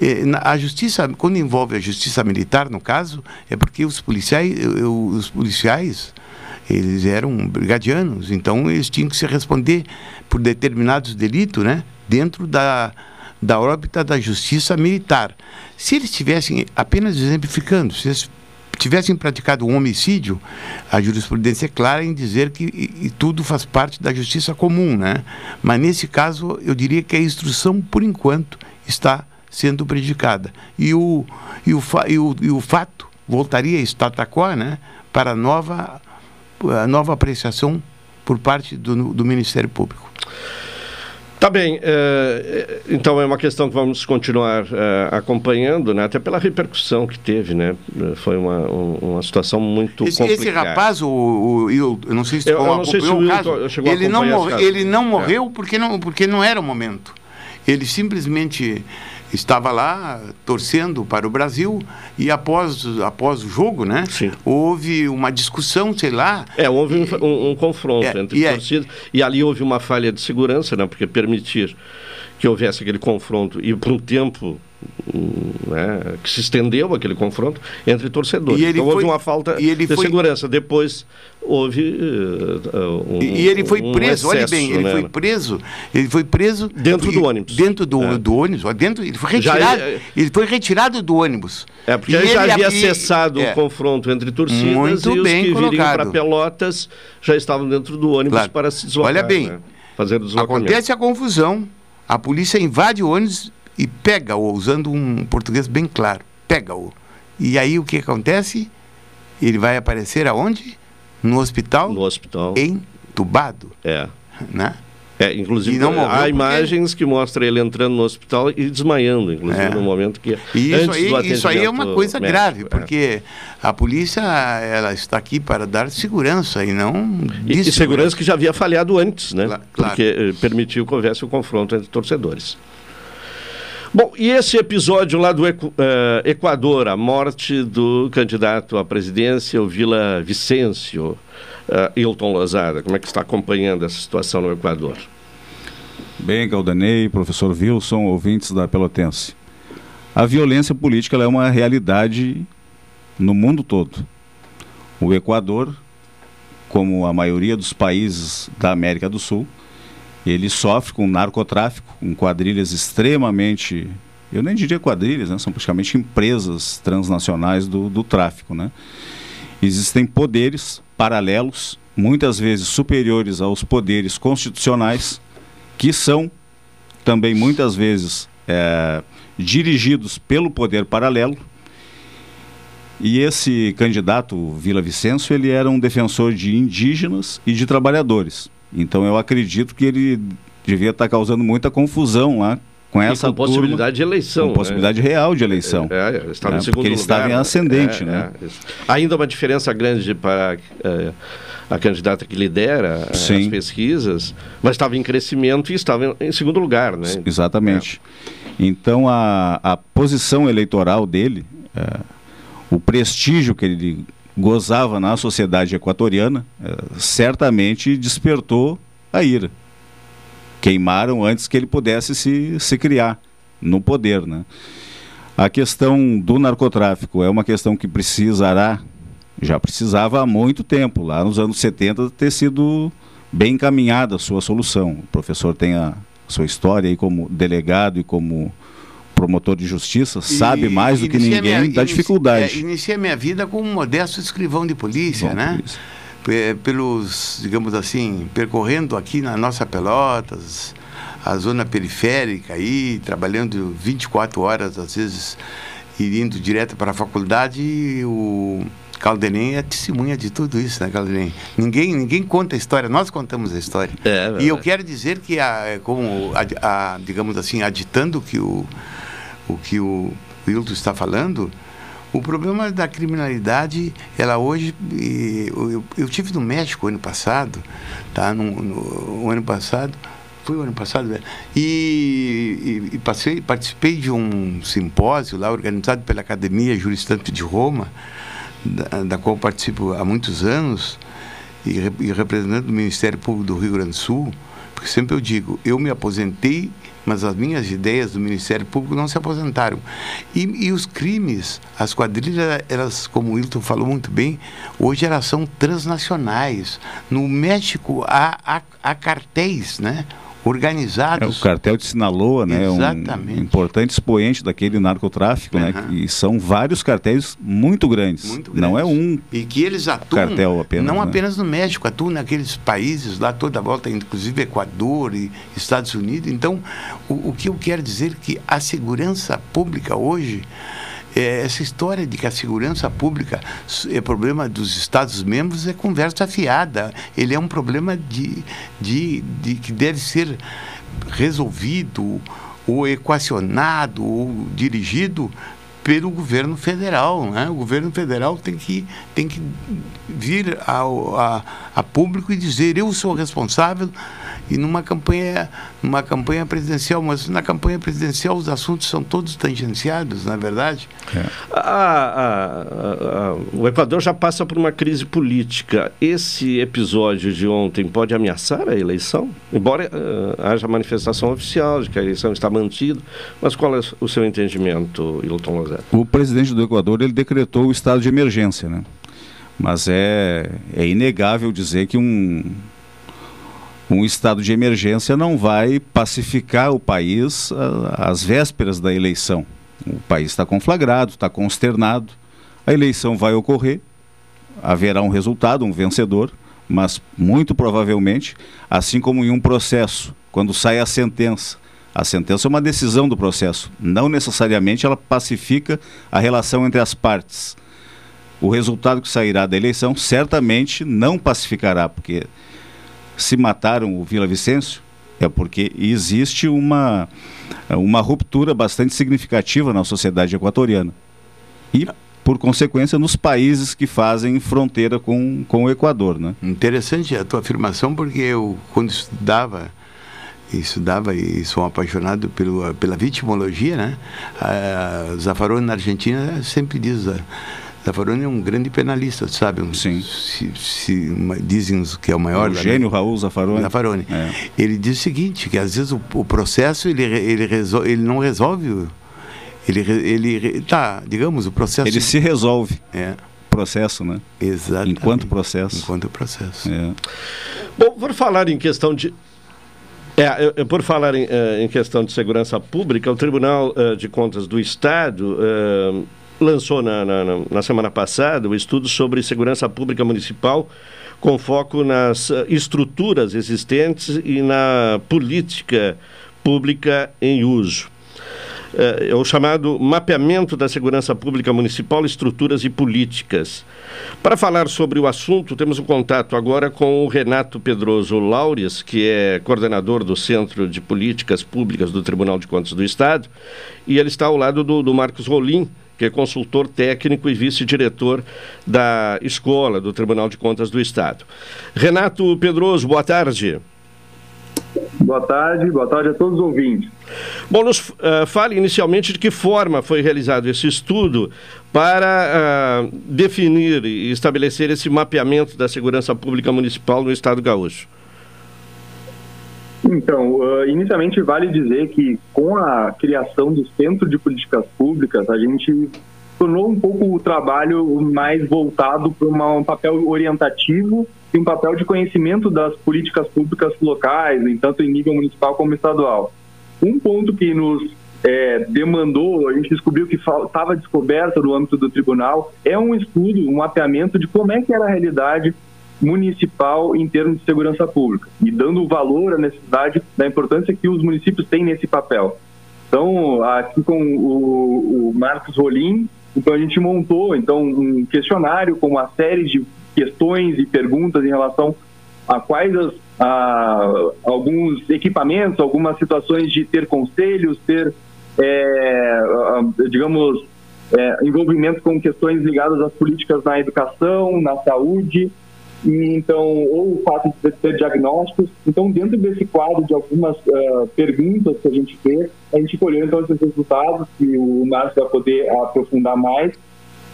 eh, a justiça, quando envolve a justiça militar, no caso, é porque os policiais, os policiais eles eram brigadianos, então eles tinham que se responder por determinados delitos, né, dentro da da órbita da justiça militar. Se eles estivessem apenas exemplificando, se eles tivessem praticado um homicídio, a jurisprudência é clara em dizer que e, e tudo faz parte da justiça comum, né? Mas nesse caso, eu diria que a instrução, por enquanto, está sendo prejudicada. E o, e o, e o, e o fato voltaria a quo, né? Para nova, a nova apreciação por parte do, do Ministério Público. Tá bem, é, então é uma questão que vamos continuar é, acompanhando, né? até pela repercussão que teve, né? Foi uma, uma situação muito esse, complicada. Esse rapaz, o, o, eu não sei se, eu, eu não sei se o, o caso, ele, não morre, ele não morreu é. porque, não, porque não era o momento. Ele simplesmente estava lá torcendo para o Brasil e após, após o jogo, né? Sim. Houve uma discussão, sei lá. É, houve um, um, um, confronto é, entre e torcidas é, e ali houve uma falha de segurança, né? Porque permitir que houvesse aquele confronto e por um tempo né, que se estendeu aquele confronto entre torcedores. então foi, houve uma falta de foi, segurança. Depois houve uh, um, e ele foi preso. Um excesso, olha bem, ele né? foi preso. Ele foi preso dentro do ônibus. Dentro do, é. do ônibus. Dentro, ele foi retirado. Já, ele foi retirado do ônibus. É porque ele já havia e, cessado é, o confronto entre torcidas muito e os bem que colocado. viriam para Pelotas já estavam dentro do ônibus claro. para se deslocar. Olha bem, né? fazer o deslocamento. Acontece a confusão. A polícia invade o ônibus e pega-o, usando um português bem claro, pega-o. E aí o que acontece? Ele vai aparecer aonde? No hospital? No hospital. Entubado. É. Né? É, inclusive há imagens que mostram ele entrando no hospital e desmaiando, inclusive é. no momento que e isso aí, isso aí é uma coisa médico, grave, é. porque a polícia ela está aqui para dar segurança e não e, e segurança que já havia falhado antes, né? Claro. Porque eh, permitiu que houvesse o confronto entre torcedores. Bom, e esse episódio lá do uh, Equador, a morte do candidato à presidência, o Vila Vicêncio, Hilton Lozada, como é que está acompanhando essa situação no Equador? Bem, Galdanei, professor Wilson, ouvintes da Pelotense. A violência política é uma realidade no mundo todo. O Equador, como a maioria dos países da América do Sul, ele sofre com narcotráfico, com quadrilhas extremamente, eu nem diria quadrilhas, né? são praticamente empresas transnacionais do, do tráfico. Né? Existem poderes paralelos, muitas vezes superiores aos poderes constitucionais, que são também muitas vezes é, dirigidos pelo poder paralelo. E esse candidato, Vila Vicêncio, ele era um defensor de indígenas e de trabalhadores. Então eu acredito que ele devia estar causando muita confusão lá com essa com possibilidade de eleição. Com né? possibilidade real de eleição. É, é estava né? em segundo Porque ele lugar, estava em ascendente, é, né? É, Ainda uma diferença grande para é, a candidata que lidera Sim. as pesquisas, mas estava em crescimento e estava em, em segundo lugar, né? Exatamente. Então a, a posição eleitoral dele, é, o prestígio que ele gozava na sociedade equatoriana, é, certamente despertou a ira. Queimaram antes que ele pudesse se, se criar no poder. Né? A questão do narcotráfico é uma questão que precisará, já precisava há muito tempo, lá nos anos 70, ter sido bem encaminhada a sua solução. O professor tem a sua história aí como delegado e como promotor de justiça, sabe mais do que ninguém minha, da dificuldade. É, iniciei minha vida como um modesto escrivão de polícia, Bom, né? Polícia. Pelos, digamos assim, percorrendo aqui na nossa Pelotas, a zona periférica aí, trabalhando 24 horas, às vezes, e indo direto para a faculdade, o Caldenem é testemunha de tudo isso, né, Caldenem? Ninguém, ninguém conta a história, nós contamos a história. É, e eu quero dizer que, a, como, a, a, digamos assim, aditando que o o que o Wilton está falando, o problema da criminalidade, ela hoje, eu, eu, tive no México ano passado, tá? No, no, ano passado, foi o ano passado, né? e, e, e passei, participei de um simpósio lá organizado pela Academia Juristante de Roma, da, da qual participo há muitos anos, e, e representando o Ministério Público do Rio Grande do Sul, porque sempre eu digo, eu me aposentei mas as minhas ideias do Ministério Público não se aposentaram. E, e os crimes, as quadrilhas, elas, como o Wilton falou muito bem, hoje elas são transnacionais. No México há, há, há cartéis, né? Organizados. É, o cartel de Sinaloa, né? Exatamente. Um importante expoente daquele narcotráfico, uhum. né? E são vários cartéis muito grandes. muito grandes. Não é um e que eles atuam cartel apenas, não né? apenas no México, atuam naqueles países lá toda a volta, inclusive Equador e Estados Unidos. Então, o, o que eu quero dizer é que a segurança pública hoje é, essa história de que a segurança pública é problema dos Estados-membros é conversa fiada. Ele é um problema de, de, de que deve ser resolvido ou equacionado ou dirigido pelo governo federal. Né? O governo federal tem que, tem que vir ao, a, a público e dizer eu sou responsável e numa campanha, numa campanha presidencial, mas na campanha presidencial os assuntos são todos tangenciados, na é verdade. É. A, a, a, o Equador já passa por uma crise política. Esse episódio de ontem pode ameaçar a eleição? Embora uh, haja manifestação oficial de que a eleição está mantida, mas qual é o seu entendimento, Hilton Lozé? O presidente do Equador ele decretou o estado de emergência, né? Mas é, é inegável dizer que um um estado de emergência não vai pacificar o país ah, às vésperas da eleição. O país está conflagrado, está consternado. A eleição vai ocorrer, haverá um resultado, um vencedor, mas muito provavelmente, assim como em um processo, quando sai a sentença, a sentença é uma decisão do processo, não necessariamente ela pacifica a relação entre as partes. O resultado que sairá da eleição certamente não pacificará, porque se mataram o Vila Vicêncio é porque existe uma, uma ruptura bastante significativa na sociedade equatoriana. E, por consequência, nos países que fazem fronteira com, com o Equador. Né? Interessante a tua afirmação, porque eu, quando estudava estudava e sou apaixonado pelo, pela vitimologia, né? A na Argentina sempre diz Zaffaroni é um grande penalista, sabe? Um, Sim. Se, se, uma, dizem que é o maior. O gênio Raul Zaffaroni. Zaffaroni. É. Ele diz o seguinte, que às vezes o, o processo ele, ele, resol, ele não resolve. Ele, ele, tá, digamos, o processo. Ele se resolve. É. Processo, né? Exatamente. Enquanto processo. Enquanto processo. É. Bom, por falar em questão de é, eu, eu, por falar em, uh, em, questão de segurança pública, o Tribunal uh, de Contas do Estado uh, lançou na, na, na, semana passada o estudo sobre segurança pública municipal com foco nas eh, estruturas existentes e na política pública em uso. É, é o chamado mapeamento da segurança pública municipal, estruturas e políticas. Para falar sobre o assunto, temos um contato agora com o Renato Pedroso Laures, que é coordenador do Centro de Políticas Públicas do Tribunal de Contas do Estado, e ele está ao lado do, do Marcos Rolim, que é consultor técnico e vice-diretor da escola do Tribunal de Contas do Estado. Renato Pedroso, boa tarde. Boa tarde, boa tarde a todos os ouvintes. Bom, nos uh, fale inicialmente de que forma foi realizado esse estudo para uh, definir e estabelecer esse mapeamento da segurança pública municipal no Estado gaúcho. Então, uh, inicialmente vale dizer que com a criação do Centro de Políticas Públicas, a gente tornou um pouco o trabalho mais voltado para um papel orientativo e um papel de conhecimento das políticas públicas locais, tanto em nível municipal como estadual. Um ponto que nos é, demandou, a gente descobriu que estava descoberto no âmbito do tribunal, é um estudo, um mapeamento de como é que era a realidade municipal em termos de segurança pública e dando valor à necessidade da importância que os municípios têm nesse papel. Então, aqui com o, o Marcos Rolim, então a gente montou então um questionário com uma série de questões e perguntas em relação a quais as, a, alguns equipamentos, algumas situações de ter conselhos, ter, é, digamos, é, envolvimento com questões ligadas às políticas na educação, na saúde, e, então, ou o fato de ter diagnósticos. Então, dentro desse quadro de algumas uh, perguntas que a gente fez, a gente colheu então esses resultados que o Márcio vai poder aprofundar mais.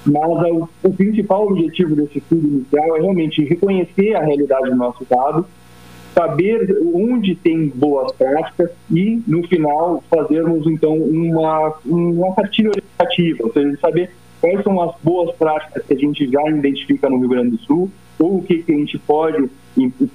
Mas uh, o principal objetivo desse estudo inicial é realmente reconhecer a realidade do nosso estado, saber onde tem boas práticas e, no final, fazermos então uma, uma cartilha orientativa, ou seja, saber quais são as boas práticas que a gente já identifica no Rio Grande do Sul ou o que, que a gente pode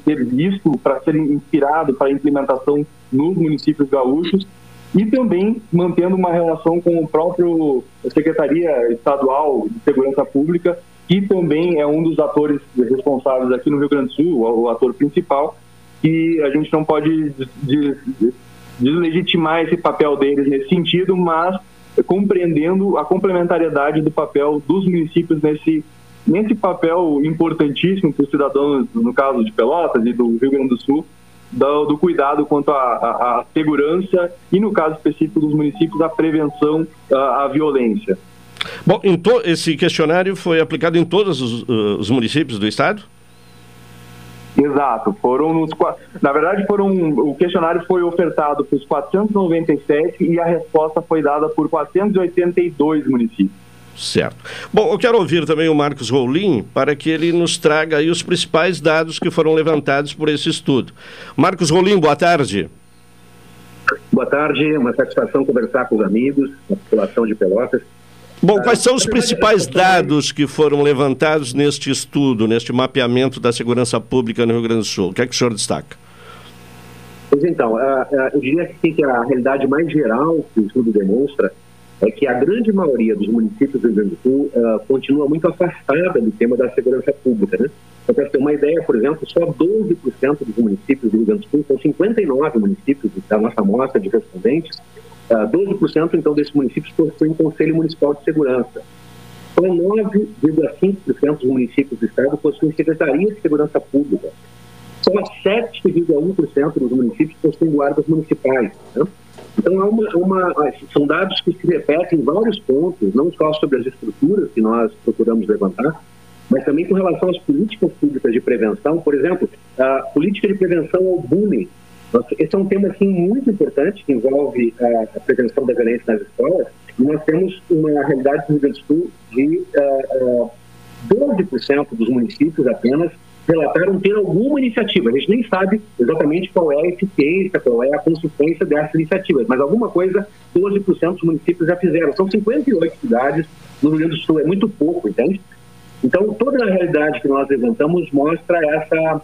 ter visto para ser inspirado para a implementação nos municípios gaúchos e também mantendo uma relação com o próprio Secretaria Estadual de Segurança Pública, que também é um dos atores responsáveis aqui no Rio Grande do Sul, o ator principal, e a gente não pode deslegitimar esse papel deles nesse sentido, mas compreendendo a complementariedade do papel dos municípios nesse, nesse papel importantíssimo para os cidadãos, no caso de Pelotas e do Rio Grande do Sul, do, do cuidado quanto à segurança e, no caso específico dos municípios, a prevenção à, à violência. Bom, esse questionário foi aplicado em todos os, os municípios do estado? Exato, foram nos na verdade foram o questionário foi ofertado para os 497 e a resposta foi dada por 482 municípios. Certo. Bom, eu quero ouvir também o Marcos Rolim para que ele nos traga aí os principais dados que foram levantados por esse estudo. Marcos Rolim, boa tarde. Boa tarde, uma satisfação conversar com os amigos, a população de Pelotas. Bom, quais são os principais dados que foram levantados neste estudo, neste mapeamento da segurança pública no Rio Grande do Sul? O que é que o senhor destaca? Pois então, eu diria que a realidade mais geral que o estudo demonstra é que a grande maioria dos municípios do Rio Grande do Sul uh, continua muito afastada do tema da segurança pública. Né? Então, para ter uma ideia, por exemplo, só 12% dos municípios do Rio Grande do Sul, são 59 municípios da nossa amostra de respondentes, uh, ah, 12% então desses municípios possuem Conselho Municipal de Segurança. Só 9,5% dos municípios do estado possuem Secretaria de Segurança Pública. Só 7,1% dos municípios possuem guardas municipais. Né? Então, é uma, uma, são dados que se repetem em vários pontos, não só sobre as estruturas que nós procuramos levantar, mas também com relação às políticas públicas de prevenção. Por exemplo, a política de prevenção ao bullying. Esse é um tema assim, muito importante que envolve a prevenção da violência nas escolas. E nós temos uma realidade no Rio Grande do Sul de uh, uh, 12% dos municípios apenas relataram ter alguma iniciativa. A gente nem sabe exatamente qual é a eficiência, qual é a consistência dessas iniciativas, mas alguma coisa 12% dos municípios já fizeram. São 58 cidades no Rio Grande do Sul, é muito pouco, entende? Então, toda a realidade que nós levantamos mostra essa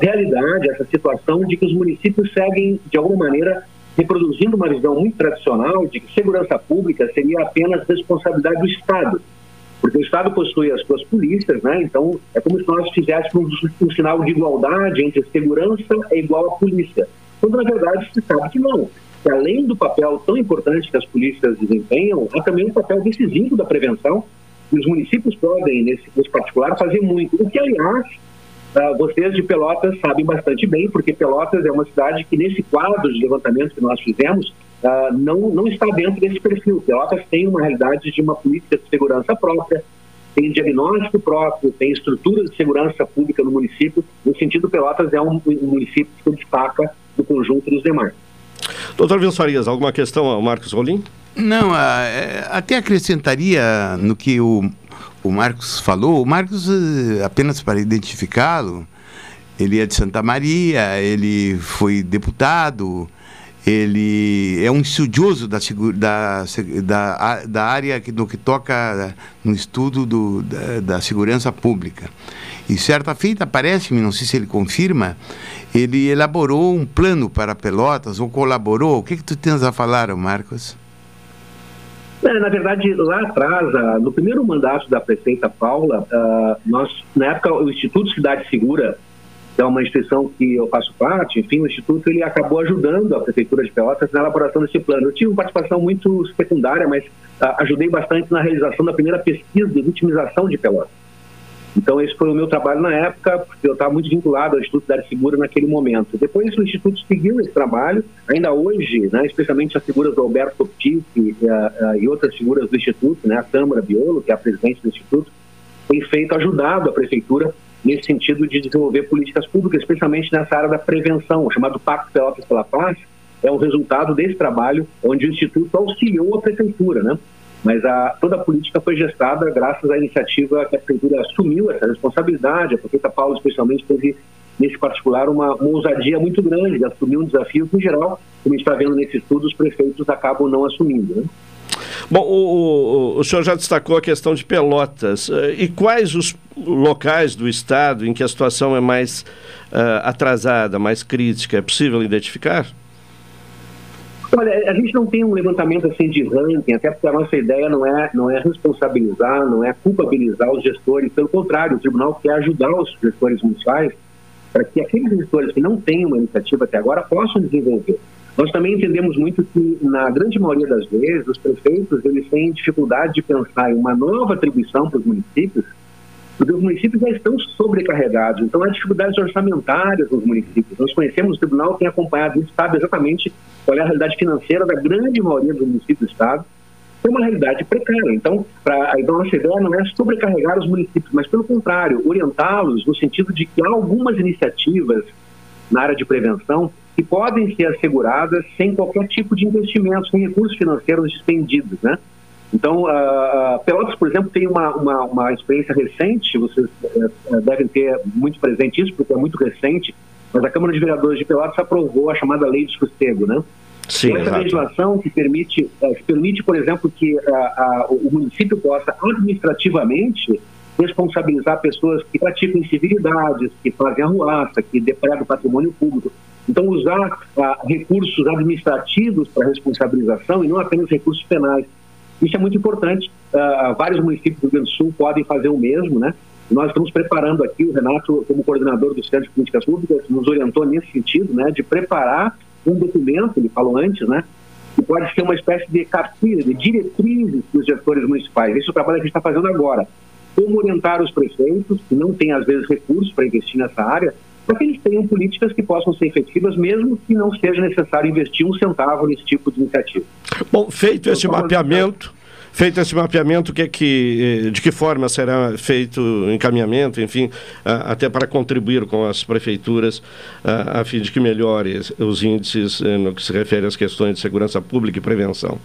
realidade, essa situação de que os municípios seguem, de alguma maneira, reproduzindo uma visão muito tradicional de que segurança pública seria apenas responsabilidade do Estado porque o Estado possui as suas polícias, né? Então é como se nós fizéssemos um, um sinal de igualdade entre segurança é igual à polícia. Quando na verdade se sabe que não. Que além do papel tão importante que as polícias desempenham, há também um papel decisivo da prevenção. E os municípios podem, nesse, nesse particular, fazer muito. O que, aliás, uh, vocês de Pelotas sabem bastante bem, porque Pelotas é uma cidade que, nesse quadro de levantamento que nós fizemos, uh, não, não está dentro desse perfil. Pelotas tem uma realidade de uma política de segurança própria, tem diagnóstico próprio, tem estrutura de segurança pública no município. No sentido, Pelotas é um, um município que se destaca do conjunto dos demais. Doutor Vilso Farias, alguma questão ao Marcos Rolim? Não, é, até acrescentaria no que o, o Marcos falou. O Marcos, eh, apenas para identificá-lo, ele é de Santa Maria, ele foi deputado, ele é um estudioso da, da, da, da área que, do que toca no estudo do, da, da segurança pública. E certa feita, parece-me, não sei se ele confirma, ele elaborou um plano para Pelotas, ou colaborou. O que, que tu tens a falar, Marcos? É, na verdade, lá atrás, no primeiro mandato da prefeita Paula, uh, nós, na época, o Instituto Cidade Segura é uma instituição que eu faço parte, enfim, o Instituto ele acabou ajudando a Prefeitura de Pelotas na elaboração desse plano. Eu tive uma participação muito secundária, mas uh, ajudei bastante na realização da primeira pesquisa de vitimização de Pelotas. Então, esse foi o meu trabalho na época, porque eu estava muito vinculado ao Instituto da Segura naquele momento. Depois, o Instituto seguiu esse trabalho, ainda hoje, né, especialmente as figuras do Alberto Coptic e, uh, uh, e outras figuras do Instituto, né, a Câmara Biolo, que é a presidente do Instituto, tem feito, ajudado a Prefeitura nesse sentido de desenvolver políticas públicas, especialmente nessa área da prevenção, chamado Pacto Pelotas pela Paz, é um resultado desse trabalho, onde o Instituto auxiliou a Prefeitura, né? Mas a, toda a política foi gestada graças à iniciativa que a Prefeitura assumiu essa responsabilidade, a Prefeita Paula especialmente teve, nesse particular, uma, uma ousadia muito grande de assumir um desafio que, em geral, como a gente está vendo nesse estudo, os prefeitos acabam não assumindo, né? Bom, o, o, o, senhor já destacou a questão de Pelotas. Eh, e quais os locais do Estado em que a situação é mais uh, atrasada, mais crítica? É possível identificar? Olha, a gente não tem um levantamento assim de ranking, até porque a nossa ideia não é, não é responsabilizar, não é culpabilizar os gestores. Pelo contrário, o tribunal quer ajudar os gestores municipais para que aqueles gestores que não têm uma iniciativa até agora possam desenvolver. Nós também entendemos muito que, na grande maioria das vezes, os prefeitos eles têm dificuldade de pensar em uma nova atribuição para os municípios, porque os municípios já estão sobrecarregados. Então, há dificuldades orçamentárias nos municípios. Nós conhecemos o tribunal, tem acompanhado isso, sabe exatamente qual é a realidade financeira da grande maioria dos municípios do Estado. É uma realidade precária. Então, pra, então, a nossa ideia não é sobrecarregar os municípios, mas, pelo contrário, orientá-los no sentido de que há algumas iniciativas na área de prevenção que podem ser asseguradas sem qualquer tipo de investimento, sem recursos financeiros dispendidos, né? Então, uh, Pelotas, por exemplo, tem uma, uma, uma experiência recente, vocês uh, devem ter muito presente isso, porque é muito recente, mas a Câmara de Vereadores de Pelotas aprovou a chamada Lei de Sossego, né? Sim, Essa exato. legislação que permite, uh, que permite, por exemplo, que o município possa administrativamente responsabilizar pessoas que praticam incivilidades, que fazem arruaça, que depredam patrimônio público. Então, usar recursos administrativos para responsabilização e não apenas recursos penais. Isso é muito importante. Uh, vários municípios do Rio Grande do Sul podem fazer o mesmo, né? Nós estamos preparando aqui, o Renato, como coordenador do Centro de Políticas Públicas, nos orientou nesse sentido, né? De preparar um documento, ele falou antes, né? Que pode ser uma espécie de cartilha, de diretrizes para os gestores municipais. Esse é o trabalho que a gente está fazendo agora. Como orientar os prefeitos, que não têm, às vezes, recursos para investir nessa área, para que eles tenham políticas que possam ser efetivas, mesmo que não seja necessário investir um centavo nesse tipo de iniciativa. Bom, feito esse mapeamento, feito esse mapeamento, que é que, de que forma será feito o encaminhamento, enfim, até para contribuir com as prefeituras, a fim de que melhore os índices eh, no que se refere às questões de segurança pública e prevenção?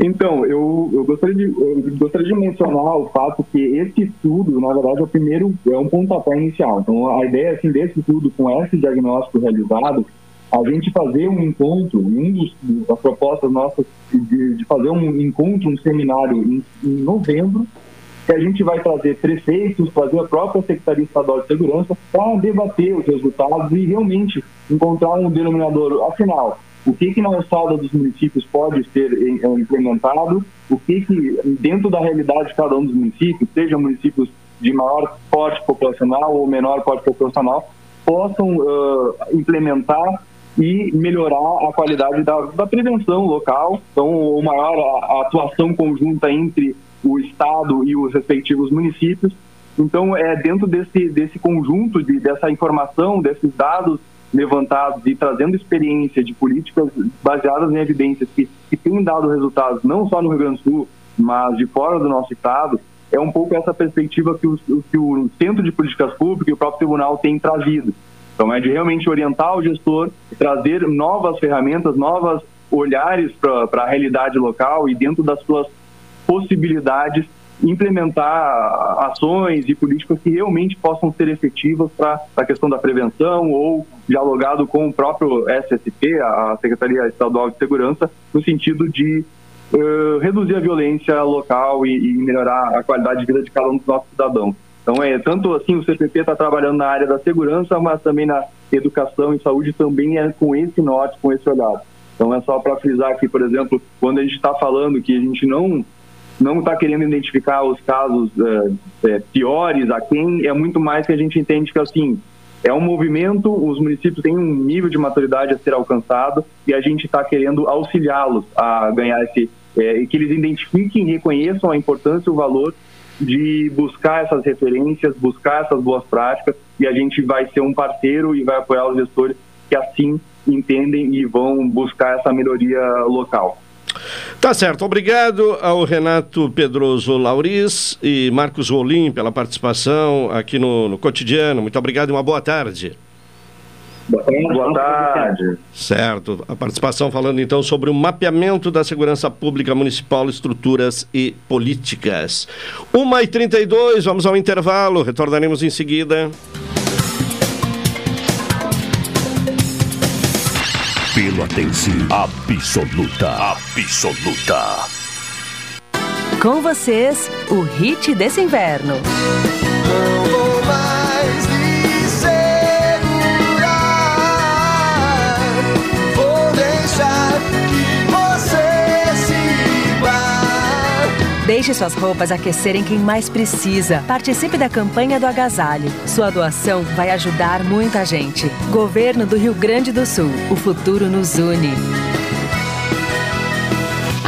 Então, eu, eu, gostaria de, eu gostaria de mencionar o fato que esse estudo, na verdade, é o primeiro, é um pontapé inicial. Então, a ideia assim, desse estudo, com esse diagnóstico realizado, a gente fazer um encontro, um dos, das propostas nossas de, de fazer um encontro, um seminário em, em novembro, que a gente vai trazer prefeitos, trazer a própria Secretaria Estadual de Segurança para debater os resultados e realmente encontrar um denominador. Afinal, o que, que na alçada dos municípios pode ser eh, implementado, o que, que dentro da realidade de cada um dos municípios, seja municípios de maior porte populacional ou menor porte populacional, possam uh, implementar e melhorar a qualidade da, da prevenção local, então, ou maior a, a atuação conjunta entre o Estado e os respectivos municípios. Então, é dentro desse, desse conjunto, de, dessa informação, desses dados levantados e trazendo experiência de políticas baseadas em evidências que, que têm dado resultados não só no Rio Grande do Sul, mas de fora do nosso estado, é um pouco essa perspectiva que o, que o Centro de Políticas Públicas e o próprio Tribunal têm trazido. Então, é de realmente orientar o gestor, trazer novas ferramentas, novos olhares para a realidade local e dentro das suas possibilidades implementar ações e políticas que realmente possam ser efetivas para a questão da prevenção ou dialogado com o próprio SSP, a Secretaria Estadual de Segurança, no sentido de uh, reduzir a violência local e, e, melhorar a qualidade de vida de cada um dos nossos cidadãos. Então, é tanto assim, o CPP está trabalhando na área da segurança, mas também na educação e saúde também é com esse norte, com esse olhar. Então, é só para frisar aqui, por exemplo, quando a gente está falando que a gente não não está querendo identificar os casos é, é, piores a quem é muito mais que a gente entende que assim é um movimento, os municípios têm um nível de maturidade a ser alcançado e a gente está querendo auxiliá-los a ganhar esse é, que eles identifiquem e reconheçam a importância e o valor de buscar essas referências, buscar essas boas práticas e a gente vai ser um parceiro e vai apoiar os gestores que assim entendem e vão buscar essa melhoria local. Tá certo, obrigado ao Renato Pedroso Lauris e Marcos Rolim pela participação aqui no, no cotidiano. Muito obrigado e uma boa tarde. Boa tarde. Certo. A participação falando então sobre o mapeamento da segurança pública municipal, estruturas e políticas. 1h32, vamos ao intervalo, retornaremos em seguida. Pelotense absoluta, absoluta. Com vocês, o hit desse inverno. Deixe suas roupas aquecerem quem mais precisa. Participe da campanha do agasalho. Sua doação vai ajudar muita gente. Governo do Rio Grande do Sul. O futuro nos une.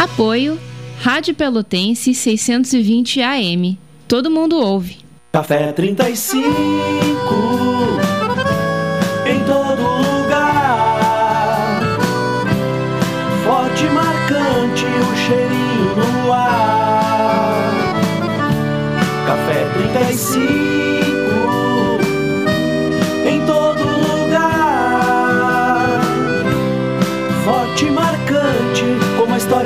Apoio Rádio Pelotense 620 AM. Todo mundo ouve. Café 35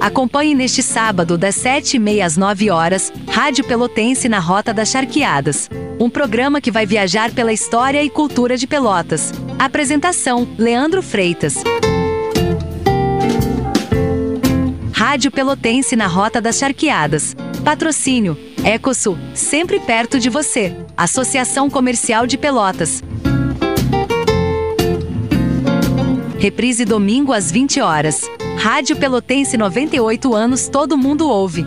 Acompanhe neste sábado, das 7h30 às 9 horas, Rádio Pelotense na Rota das Charqueadas. Um programa que vai viajar pela história e cultura de Pelotas. Apresentação: Leandro Freitas. Rádio Pelotense na Rota das Charqueadas. Patrocínio: Ecosul, sempre perto de você. Associação Comercial de Pelotas. Reprise domingo às 20 horas. Rádio Pelotense 98 anos, todo mundo ouve.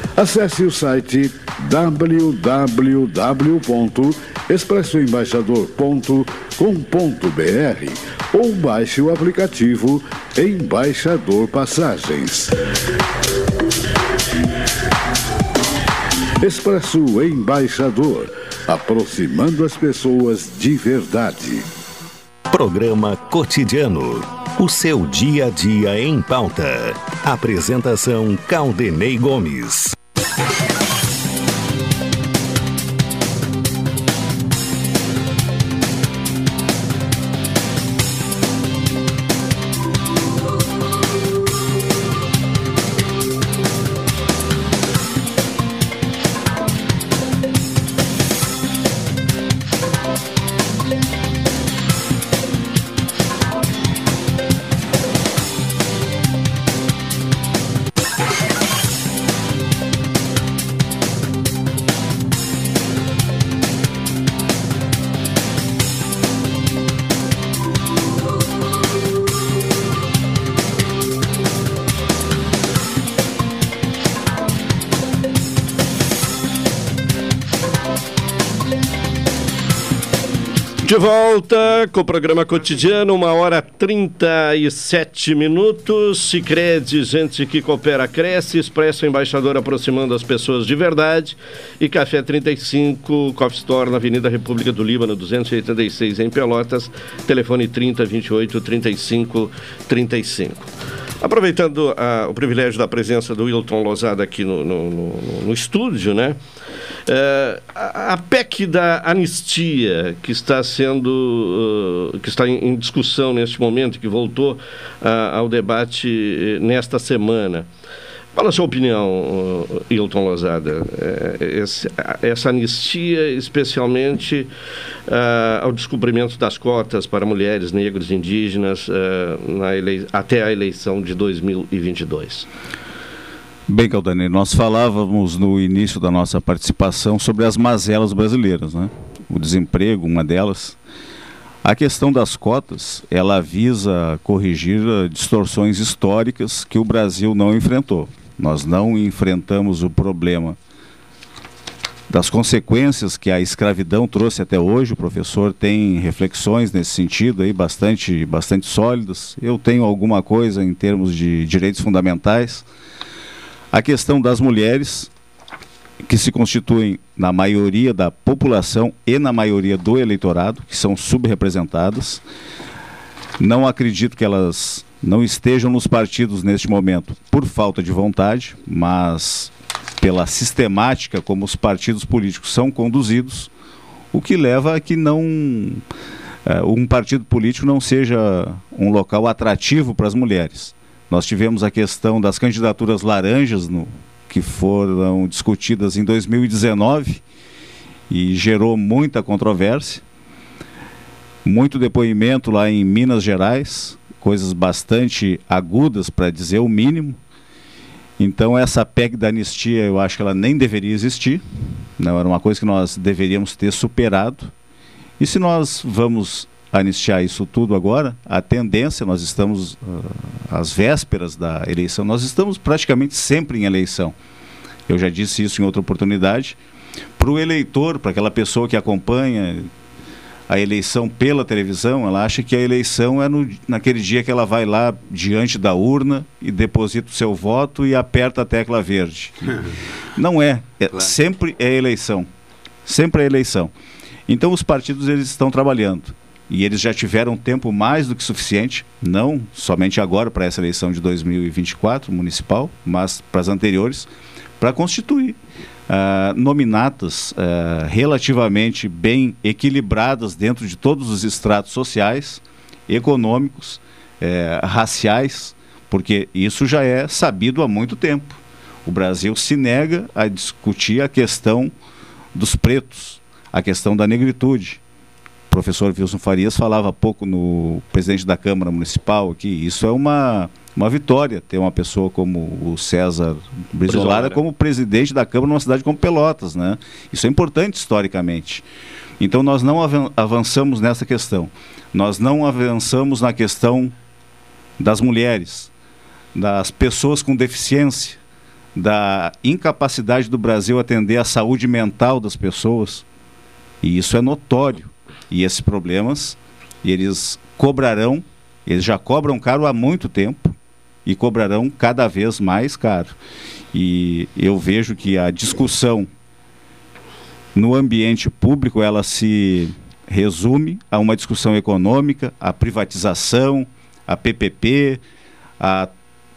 Acesse o site www.expressoembaixador.com.br ou baixe o aplicativo Embaixador Passagens. Expresso Embaixador, aproximando as pessoas de verdade. Programa Cotidiano. O seu dia a dia em pauta. Apresentação Caldenei Gomes. De volta com o programa cotidiano, uma hora 37 minutos. Sicredi, gente que coopera, cresce. Expresso Embaixador aproximando as pessoas de verdade. E Café 35, Coffee Store na Avenida República do Líbano, 286 em Pelotas. Telefone 30 28 35 35. Aproveitando ah, o privilégio da presença do Wilton Lozada aqui no, no, no, no estúdio, né? Eh, a, a PEC da anistia, que está sendo, uh, que está em, em, discussão neste momento, que voltou uh, ao debate eh, nesta semana. Qual a sua opinião, Hilton Lozada? Esse, essa anistia, especialmente uh, ao descobrimento das cotas para mulheres, negros indígenas uh, até a eleição de 2022. Bem, Caldani, nós falávamos no início da nossa participação sobre as mazelas brasileiras, né? O desemprego, uma delas. A questão das cotas, ela visa corrigir eh, distorções históricas que o Brasil não enfrentou. Nós não enfrentamos o problema das consequências que a escravidão trouxe até hoje. O professor tem reflexões nesse sentido aí bastante, bastante sólidas. Eu tenho alguma coisa em termos de direitos fundamentais. A questão das mulheres, que se constituem na maioria da população e na maioria do eleitorado, que são subrepresentadas. Não acredito que elas não estejam nos partidos neste momento por falta de vontade, mas pela sistemática como os partidos políticos são conduzidos, o que leva a que não uh, um partido político não seja um local atrativo para as mulheres. Nós tivemos a questão das candidaturas laranjas no, que foram discutidas em 2019 e gerou muita controvérsia. Muito depoimento lá em Minas Gerais, coisas bastante agudas para dizer o mínimo. Então essa PEC da anistia, eu acho que ela nem deveria existir. Não era uma coisa que nós deveríamos ter superado. E se nós vamos anistiar isso tudo agora, a tendência, nós estamos uh, às vésperas da eleição, nós estamos praticamente sempre em eleição. Eu já disse isso em outra oportunidade. Para o eleitor, para aquela pessoa que acompanha a eleição pela televisão, ela acha que a eleição é no, naquele dia que ela vai lá diante da urna e deposita o seu voto e aperta a tecla verde. Não é, é claro. sempre é eleição. Sempre é eleição. Então os partidos eles estão trabalhando e eles já tiveram tempo mais do que suficiente, não somente agora para essa eleição de 2024 municipal, mas para as anteriores, para constituir uh, nominatas uh, relativamente bem equilibradas dentro de todos os estratos sociais, econômicos, uh, raciais, porque isso já é sabido há muito tempo. O Brasil se nega a discutir a questão dos pretos, a questão da negritude, professor Wilson Farias falava há pouco no presidente da Câmara Municipal aqui, isso é uma, uma vitória ter uma pessoa como o César Brizolara como presidente da Câmara numa cidade como Pelotas, né? Isso é importante historicamente. Então nós não avançamos nessa questão. Nós não avançamos na questão das mulheres, das pessoas com deficiência, da incapacidade do Brasil atender a saúde mental das pessoas. E isso é notório. E esses problemas, eles cobrarão, eles já cobram caro há muito tempo e cobrarão cada vez mais caro. E eu vejo que a discussão no ambiente público, ela se resume a uma discussão econômica, a privatização, a PPP, a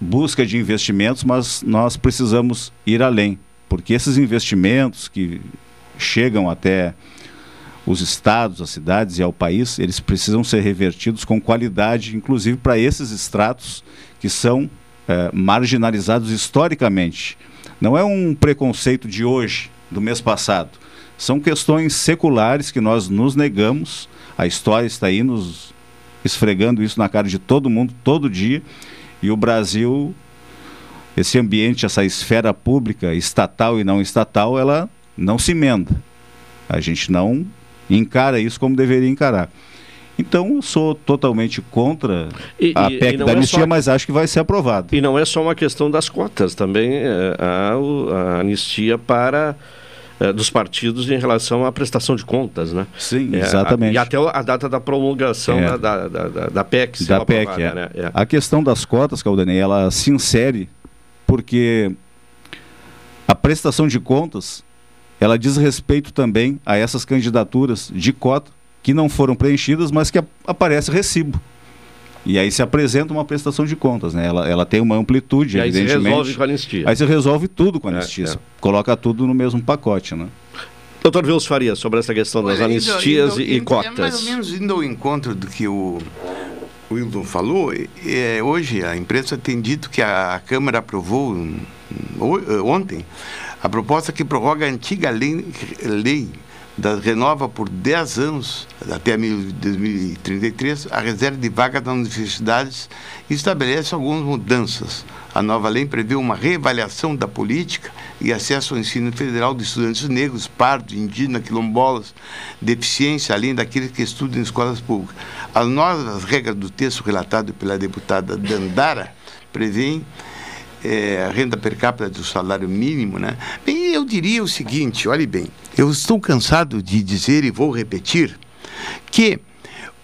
busca de investimentos, mas nós precisamos ir além, porque esses investimentos que chegam até os estados, as cidades e ao país, eles precisam ser revertidos com qualidade, inclusive para esses estratos que são é, marginalizados historicamente. Não é um preconceito de hoje, do mês passado. São questões seculares que nós nos negamos. A história está aí nos esfregando isso na cara de todo mundo, todo dia. E o Brasil, esse ambiente, essa esfera pública, estatal e não estatal, ela não se emenda. A gente não encara isso como deveria encarar. Então, eu sou totalmente contra e, a PEC da é anistia, é só... mas acho que vai ser aprovado. E não é só uma questão das cotas, também é, a, a anistia para é, dos partidos em relação à prestação de contas, né? Sim, é, exatamente. A, e até a data da promulgação é. da, da, da, da, PEC. Da PEC, aprovada, né? A questão das cotas, Caldanei, ela se insere porque a prestação de contas ela diz respeito também a essas candidaturas de cota que não foram preenchidas, mas que aparece recibo. E aí se apresenta uma prestação de contas, né? Ela, ela tem uma amplitude, e aí evidentemente. Aí se resolve com a anistia. Aí se resolve tudo com a é, anistia. É, é. Coloca tudo no mesmo pacote, né? Doutor Vils Faria, sobre essa questão das Olha, anistias indo, indo, e, cotas. É mais ou menos indo ao encontro do que o Wildon falou, é, hoje a imprensa tem dito que a Câmara aprovou ontem a proposta que prorroga a antiga lei, lei da, renova por 10 anos, até 2033, a reserva de vagas nas universidades e estabelece algumas mudanças. A nova lei prevê uma reavaliação da política e acesso ao ensino federal de estudantes negros, pardos, indígenas, quilombolas, deficiência, além daqueles que estudam em escolas públicas. As novas regras do texto relatado pela deputada Dandara prevêem é, renda per capita do salário mínimo, né? Bem, eu diria o seguinte, olhe bem, eu estou cansado de dizer e vou repetir que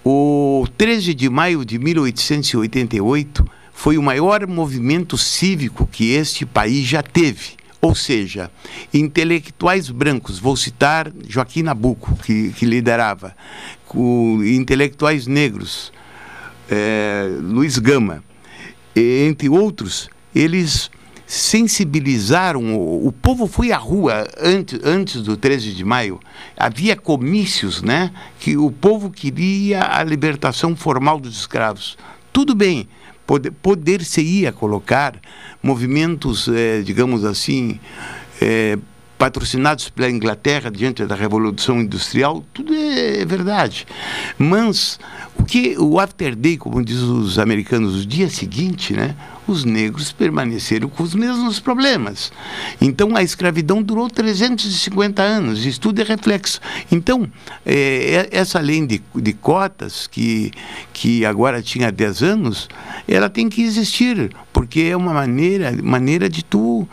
o 13 de maio de 1888 foi o maior movimento cívico que este país já teve. Ou seja, intelectuais brancos, vou citar Joaquim Nabuco, que, que liderava, com intelectuais negros, é, Luiz Gama, entre outros, eles sensibilizaram, o, o, povo foi à rua antes, antes do 13 de maio, havia comícios, né, que o povo queria a libertação formal dos escravos. Tudo bem, poder, poder-se-ia colocar movimentos, eh, digamos assim, eh, patrocinados pela Inglaterra diante da Revolução Industrial, tudo é, é verdade. Mas o que o after day, como diz os americanos, o dia seguinte, né? os negros permaneceram com os mesmos problemas. Então, a escravidão durou 350 anos, isso tudo é reflexo. Então, é, essa lei de, de cotas, que, que agora tinha 10 anos, ela tem que existir, porque é uma maneira, maneira de tu,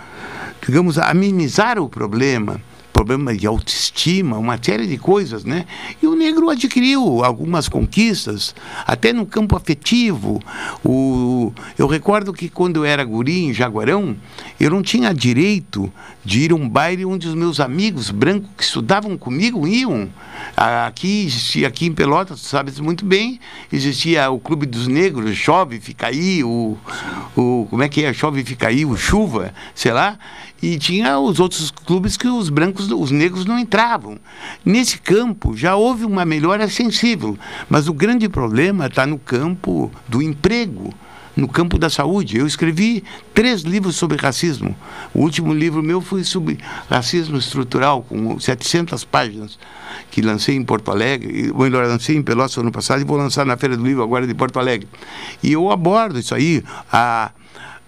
digamos, amenizar o problema problema de autoestima, uma série de coisas, né? E o negro adquiriu algumas conquistas, até no campo afetivo. O, eu recordo que quando eu era guri em Jaguarão, eu não tinha direito de ir a um baile onde os meus amigos brancos que estudavam comigo iam. Aqui existia, aqui em Pelotas, tu sabes muito bem, existia o Clube dos Negros, Chove, Fica aí, o, o como é que é, Chove, Fica aí, o Chuva, sei lá. E tinha os outros clubes que os brancos, os negros não entravam. Nesse campo já houve uma melhora sensível, mas o grande problema está no campo do emprego no campo da saúde. Eu escrevi três livros sobre racismo. O último livro meu foi sobre racismo estrutural, com 700 páginas, que lancei em Porto Alegre, ou melhor, lancei em Pelotas ano passado e vou lançar na Feira do Livro agora de Porto Alegre. E eu abordo isso aí, a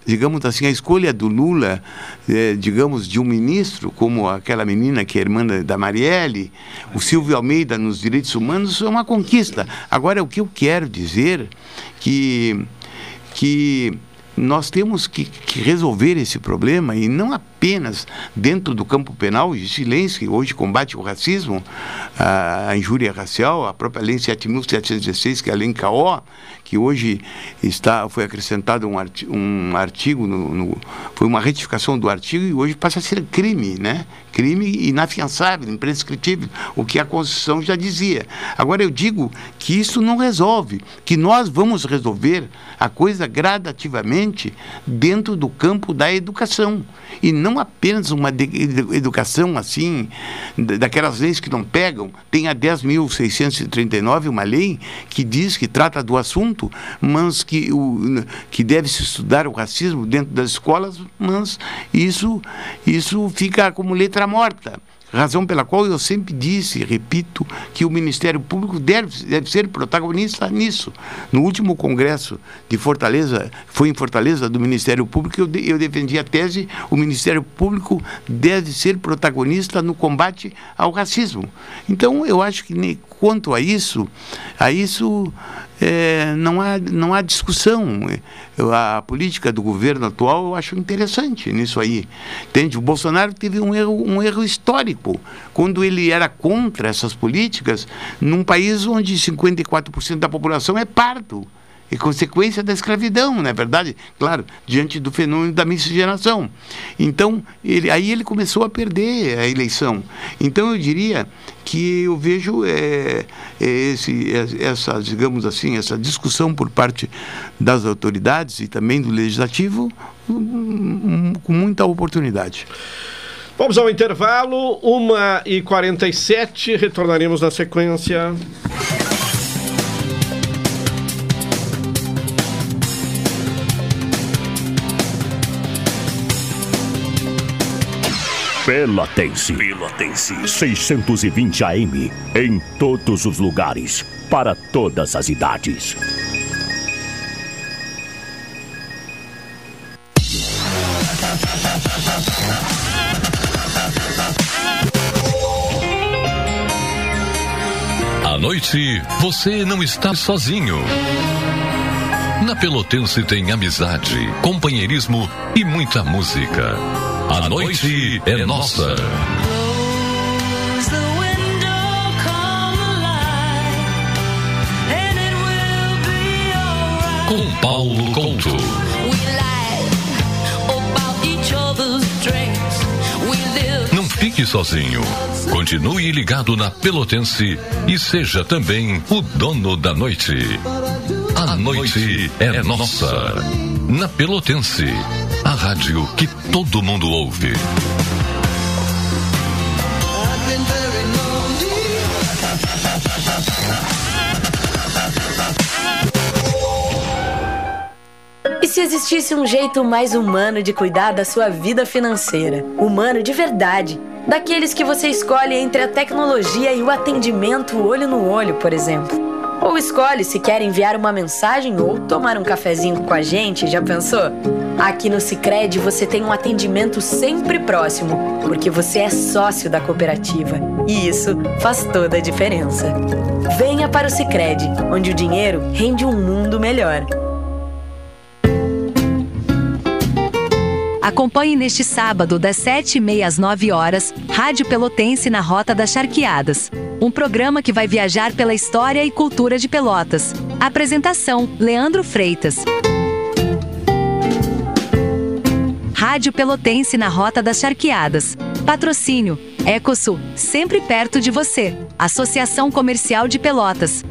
digamos assim, a escolha do Lula, eh, digamos, de um ministro, como aquela menina que é irmã da Marielle, o Silvio Almeida nos direitos humanos, é uma conquista. Agora, o que eu quero dizer que que nós temos que, que, resolver esse problema e não apenas dentro do campo penal, de silêncio, que hoje combate o racismo, a, a injúria racial, a própria Lei 7.716, que é a Lei CAO, que hoje está, foi acrescentado um artigo, um artigo no, no, foi uma retificação do artigo e hoje passa a ser crime, né? Crime inafiançável, imprescritível, o que a Constituição já dizia. Agora eu digo que isso não resolve, que nós vamos resolver a coisa gradativamente dentro do campo da educação e não apenas uma educação assim daquelas leis que não pegam. Tem a 10.639 uma lei que diz que trata do assunto assunto, mas que, o, que deve se estudar o racismo dentro das escolas, mas isso, isso fica como letra morta. Razão pela qual eu sempre disse, repito, que o Ministério Público deve, deve ser protagonista nisso. No último congresso de Fortaleza, foi em Fortaleza do Ministério Público, eu, eu defendi a tese: o Ministério Público deve ser protagonista no combate ao racismo. Então, eu acho que quanto a isso, a isso é, não, há, não há discussão. A política do governo atual eu acho interessante nisso aí. Entende? O Bolsonaro teve um erro, um erro histórico quando ele era contra essas políticas num país onde 54% da população é pardo e consequência da escravidão, não é verdade? Claro, diante do fenômeno da miscigenação. Então, ele, aí ele começou a perder a eleição. Então, eu diria que eu vejo é, é esse, é, essa, digamos assim, essa discussão por parte das autoridades e também do legislativo um, um, com muita oportunidade. Vamos ao intervalo, 1h47, retornaremos na sequência. Pelotense. Pelotense. 620 AM. Em todos os lugares. Para todas as idades. À noite, você não está sozinho. Na Pelotense tem amizade, companheirismo e muita música. A noite é nossa. Com Paulo Couto. Não fique sozinho. Continue ligado na Pelotense e seja também o dono da noite. A noite é nossa. Na Pelotense, rádio que todo mundo ouve. E se existisse um jeito mais humano de cuidar da sua vida financeira? Humano de verdade. Daqueles que você escolhe entre a tecnologia e o atendimento olho no olho, por exemplo. Ou escolhe se quer enviar uma mensagem ou tomar um cafezinho com a gente, já pensou? Aqui no Sicredi você tem um atendimento sempre próximo, porque você é sócio da cooperativa. E isso faz toda a diferença. Venha para o Sicredi, onde o dinheiro rende um mundo melhor. Acompanhe neste sábado, das 7h30 às 9 horas, Rádio Pelotense na Rota das Charqueadas. Um programa que vai viajar pela história e cultura de Pelotas. Apresentação: Leandro Freitas. Rádio Pelotense na Rota das Charqueadas. Patrocínio: Ecosul, sempre perto de você. Associação Comercial de Pelotas.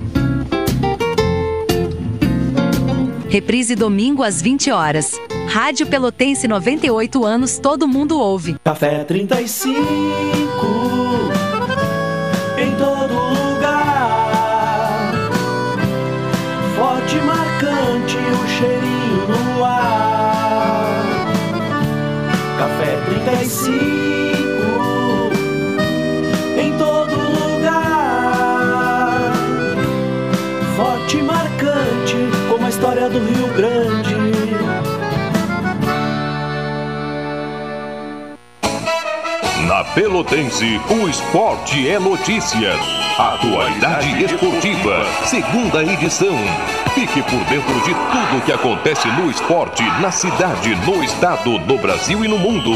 Reprise domingo às 20 horas. Rádio Pelotense 98 anos, todo mundo ouve. Café 35 em todo lugar. Forte marcante o cheirinho no ar. Café 35 Na Pelotense, o esporte é notícia. Atualidade esportiva, segunda edição. Fique por dentro de tudo que acontece no esporte, na cidade, no estado, no Brasil e no mundo.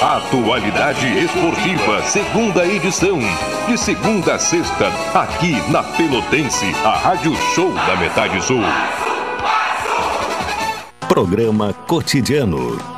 Atualidade esportiva, segunda edição. De segunda a sexta, aqui na Pelotense, a Rádio Show da Metade Sul. Programa Cotidiano.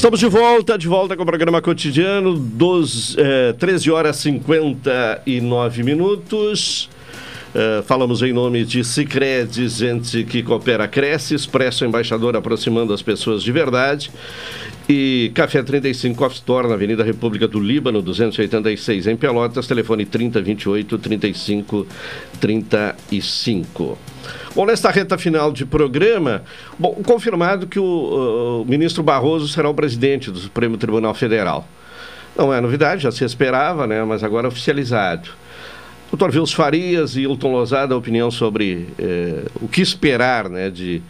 Estamos de volta, de volta com o programa cotidiano, dos, eh, 13 horas e 59 minutos. Eh, falamos em nome de Cicred, gente que coopera, cresce, Expresso Embaixador aproximando as pessoas de verdade. E Café 35 Off Store, na Avenida República do Líbano, 286 em Pelotas, telefone 3028 35 35. Bom, nesta reta final de programa, bom, confirmado que o, o ministro Barroso será o presidente do Supremo Tribunal Federal. Não é novidade, já se esperava, né, mas agora oficializado. Doutor Vils Farias e Hilton Lozada, opinião sobre eh, o que esperar né, de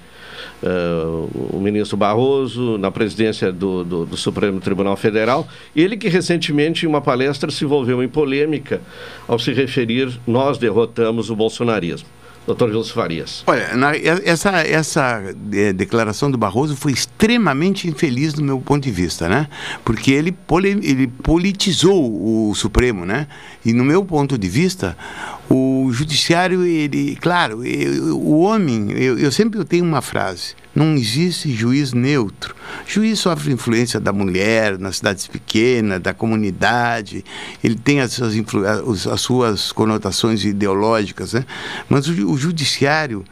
uh, o ministro Barroso na presidência do, do, do, Supremo Tribunal Federal. Ele que recentemente, em uma palestra, se envolveu em polêmica ao se referir: nós derrotamos o bolsonarismo. Doutor Wilson Farias. Olha, na, essa, essa é, declaração do Barroso foi extremamente infeliz do meu ponto de vista, né? Porque ele, ele politizou o Supremo, né? E no meu ponto de vista, o judiciário, ele, claro, eu, o homem, eu, eu sempre tenho uma frase, não existe juiz neutro. Juiz sofre influência da mulher, nas cidades pequenas, da comunidade, ele tem as suas, as suas conotações ideológicas, né? mas o, o judiciário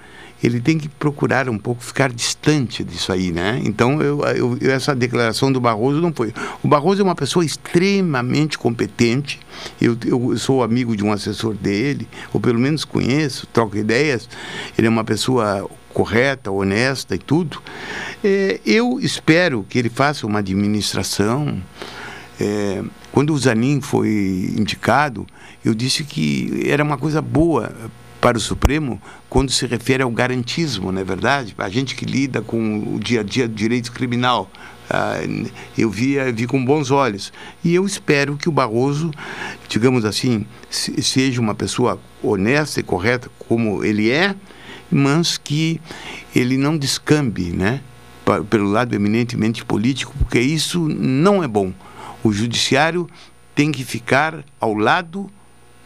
ele tem que procurar um pouco ficar distante disso aí, né? Então, eu, eu, essa declaração do Barroso não foi. O Barroso é uma pessoa extremamente competente. Eu, eu sou amigo de um assessor dele, ou pelo menos conheço, troco ideias. Ele é uma pessoa correta, honesta e tudo. É, eu espero que ele faça uma administração. É, quando o Zanin foi indicado, eu disse que era uma coisa boa para o Supremo quando se refere ao garantismo, não é verdade? A gente que lida com o dia a dia do direito criminal. Ah, eu vi, vi com bons olhos. E eu espero que o Barroso, digamos assim, seja uma pessoa honesta e correta como ele é, mas que ele não descambe, né? Pelo lado eminentemente político, porque isso não é bom. O judiciário tem que ficar ao lado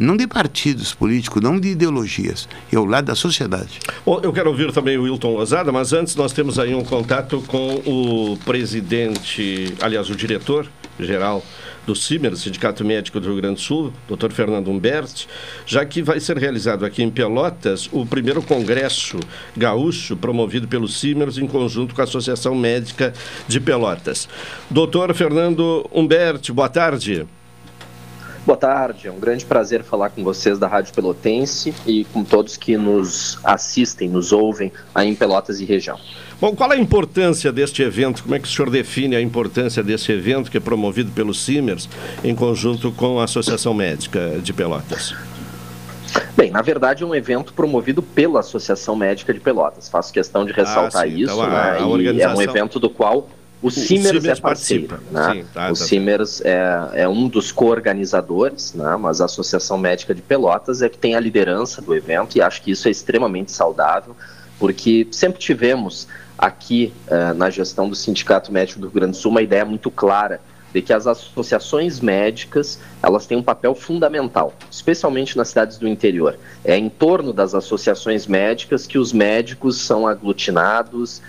não de partidos políticos, não de ideologias, é ao lado da sociedade. Bom, eu quero ouvir também o Wilton Lozada, mas antes nós temos aí um contato com o presidente, aliás, o diretor-geral do CIMER, Sindicato Médico do Rio Grande do Sul, Dr. Fernando Humberti, já que vai ser realizado aqui em Pelotas o primeiro congresso gaúcho promovido pelo CIMERS em conjunto com a Associação Médica de Pelotas. Doutor Fernando Humberti, boa tarde. Boa tarde, é um grande prazer falar com vocês da Rádio Pelotense e com todos que nos assistem, nos ouvem aí em Pelotas e região. Bom, qual a importância deste evento? Como é que o senhor define a importância desse evento que é promovido pelo CIMERS em conjunto com a Associação Médica de Pelotas? Bem, na verdade é um evento promovido pela Associação Médica de Pelotas. Faço questão de ressaltar ah, sim, isso, então, né? A, a organização... E é um evento do qual o Simers, é parceiro. Né? Sim, tá, o tá, Simers é, é um dos co-organizadores, né? mas a Associação Médica de Pelotas é que tem a liderança do evento e acho que isso é extremamente saudável, porque sempre tivemos aqui uh, na gestão do Sindicato Médico do Rio Grande do Sul uma ideia muito clara de que as associações médicas elas têm um papel fundamental, especialmente nas cidades do interior. É em torno das associações médicas que os médicos são aglutinados,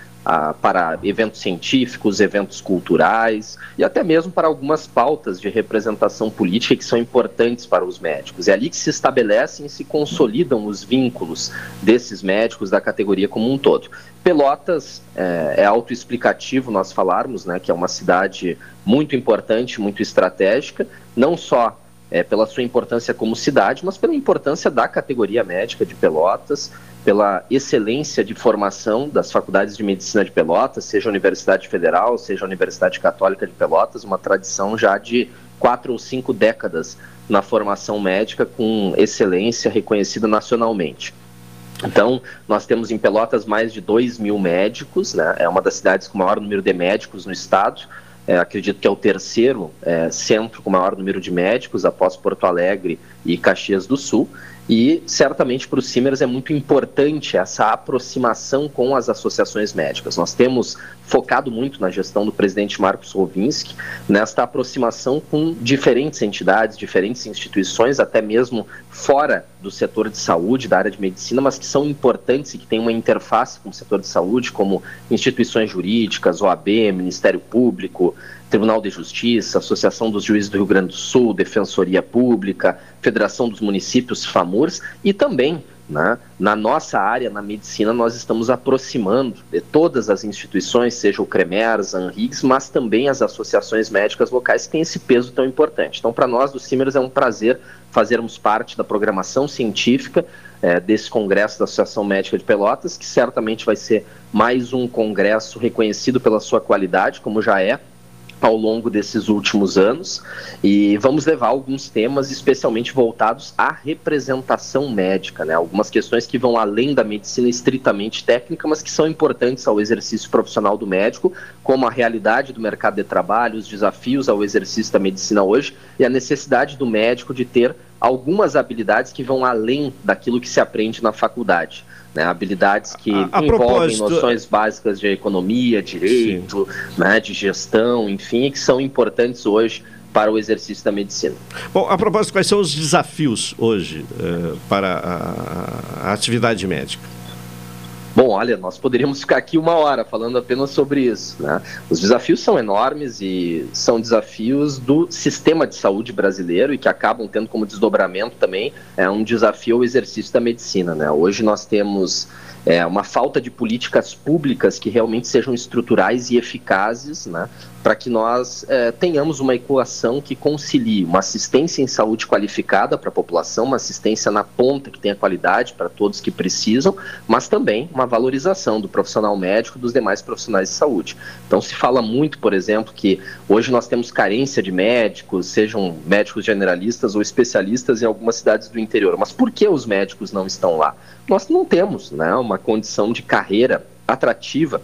para eventos científicos, eventos culturais e até mesmo para algumas pautas de representação política que são importantes para os médicos. É ali que se estabelecem e se consolidam os vínculos desses médicos da categoria como um todo. Pelotas é, é autoexplicativo nós falarmos, né, que é uma cidade muito importante, muito estratégica, não só é, pela sua importância como cidade, mas pela importância da categoria médica de Pelotas, pela excelência de formação das faculdades de medicina de Pelotas, seja a Universidade Federal, seja a Universidade Católica de Pelotas, uma tradição já de quatro ou cinco décadas na formação médica com excelência reconhecida nacionalmente. Então, nós temos em Pelotas mais de 2 mil médicos, né? é uma das cidades com maior número de médicos no estado, é, acredito que é o terceiro é, centro com maior número de médicos, após Porto Alegre e Caxias do Sul. E certamente para os Simers é muito importante essa aproximação com as associações médicas. Nós temos focado muito na gestão do presidente Marcos Rovinski nesta aproximação com diferentes entidades, diferentes instituições, até mesmo fora do setor de saúde, da área de medicina, mas que são importantes e que têm uma interface com o setor de saúde, como instituições jurídicas, OAB, Ministério Público, Tribunal de Justiça, Associação dos Juízes do Rio Grande do Sul, Defensoria Pública, Federação dos Municípios, FAMURS, e também né, na nossa área, na medicina, nós estamos aproximando de todas as instituições, seja o CREMERS, a ANRIGS, mas também as associações médicas locais que têm esse peso tão importante. Então, para nós do CIMERS é um prazer fazermos parte da programação científica é, desse Congresso da Associação Médica de Pelotas, que certamente vai ser mais um congresso reconhecido pela sua qualidade, como já é, ao longo desses últimos anos e vamos levar alguns temas especialmente voltados à representação médica, né? Algumas questões que vão além da medicina estritamente técnica, mas que são importantes ao exercício profissional do médico, como a realidade do mercado de trabalho, os desafios ao exercício da medicina hoje e a necessidade do médico de ter algumas habilidades que vão além daquilo que se aprende na faculdade né, habilidades que a, a envolvem noções básicas de economia, direito, né, de gestão, enfim, que são importantes hoje para o exercício da medicina. Bom, a propósito, quais são os desafios hoje uh, para a, a atividade médica? Bom, olha, nós poderíamos ficar aqui uma hora falando apenas sobre isso. Né? Os desafios são enormes e são desafios do sistema de saúde brasileiro e que acabam tendo como desdobramento também é um desafio ao exercício da medicina. Né? Hoje nós temos é, uma falta de políticas públicas que realmente sejam estruturais e eficazes, né, para que nós é, tenhamos uma equação que concilie uma assistência em saúde qualificada para a população, uma assistência na ponta que tenha qualidade para todos que precisam, mas também uma valorização do profissional médico e dos demais profissionais de saúde. Então se fala muito, por exemplo, que hoje nós temos carência de médicos, sejam médicos generalistas ou especialistas em algumas cidades do interior. Mas por que os médicos não estão lá? Nós não temos né, uma condição de carreira atrativa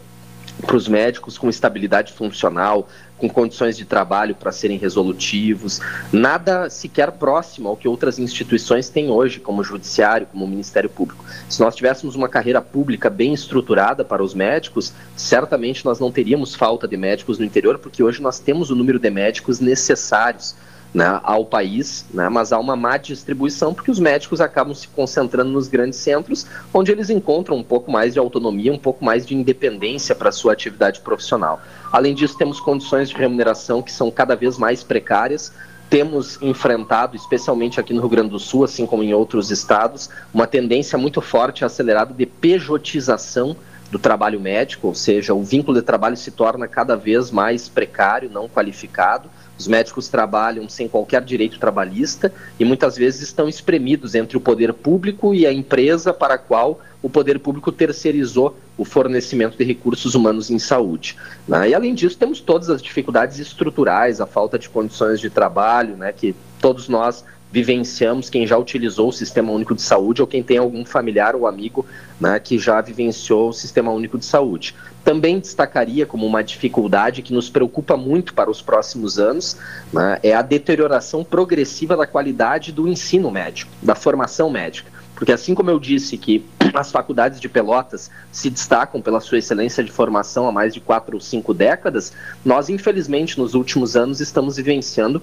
para os médicos com estabilidade funcional, com condições de trabalho para serem resolutivos, nada sequer próximo ao que outras instituições têm hoje, como o Judiciário, como o Ministério Público. Se nós tivéssemos uma carreira pública bem estruturada para os médicos, certamente nós não teríamos falta de médicos no interior, porque hoje nós temos o número de médicos necessários né, ao país, né, mas há uma má distribuição porque os médicos acabam se concentrando nos grandes centros, onde eles encontram um pouco mais de autonomia, um pouco mais de independência para sua atividade profissional. Além disso, temos condições de remuneração que são cada vez mais precárias. Temos enfrentado, especialmente aqui no Rio Grande do Sul, assim como em outros estados, uma tendência muito forte e acelerada de pejotização do trabalho médico, ou seja, o vínculo de trabalho se torna cada vez mais precário, não qualificado os médicos trabalham sem qualquer direito trabalhista e muitas vezes estão espremidos entre o poder público e a empresa para a qual o poder público terceirizou o fornecimento de recursos humanos em saúde. Né? E além disso, temos todas as dificuldades estruturais, a falta de condições de trabalho, né, que todos nós vivenciamos, quem já utilizou o Sistema Único de Saúde ou quem tem algum familiar ou amigo né, que já vivenciou o Sistema Único de Saúde. Também destacaria como uma dificuldade que nos preocupa muito para os próximos anos né, é a deterioração progressiva da qualidade do ensino médico, da formação médica. Porque assim como eu disse que as faculdades de Pelotas se destacam pela sua excelência de formação há mais de quatro ou cinco décadas, nós infelizmente nos últimos anos estamos vivenciando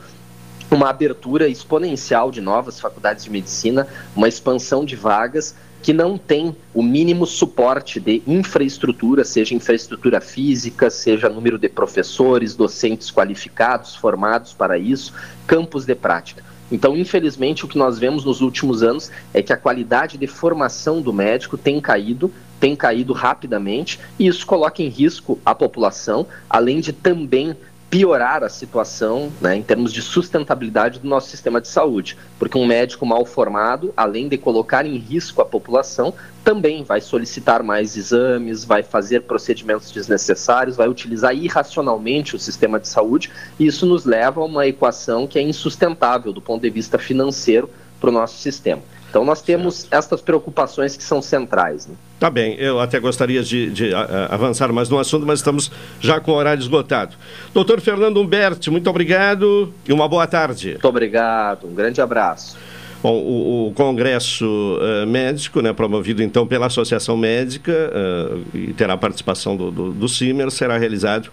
uma abertura exponencial de novas faculdades de medicina, uma expansão de vagas que não tem o mínimo suporte de infraestrutura, seja infraestrutura física, seja número de professores, docentes qualificados, formados para isso, campos de prática. Então, infelizmente, o que nós vemos nos últimos anos é que a qualidade de formação do médico tem caído, tem caído rapidamente, e isso coloca em risco a população, além de também piorar a situação né, em termos de sustentabilidade do nosso sistema de saúde, porque um médico mal formado, além de colocar em risco a população, também vai solicitar mais exames, vai fazer procedimentos desnecessários, vai utilizar irracionalmente o sistema de saúde, e isso nos leva a uma equação que é insustentável do ponto de vista financeiro para o nosso sistema. Então nós temos certo. estas preocupações que são centrais. Né? Tá bem, eu até gostaria de, de a, avançar mais no assunto, mas estamos já com o horário esgotado. Doutor Fernando Humberti, muito obrigado e uma boa tarde. Muito obrigado, um grande abraço. Bom, o, o Congresso uh, Médico, né, promovido então pela Associação Médica uh, e terá a participação do, do, do CIMER, será realizado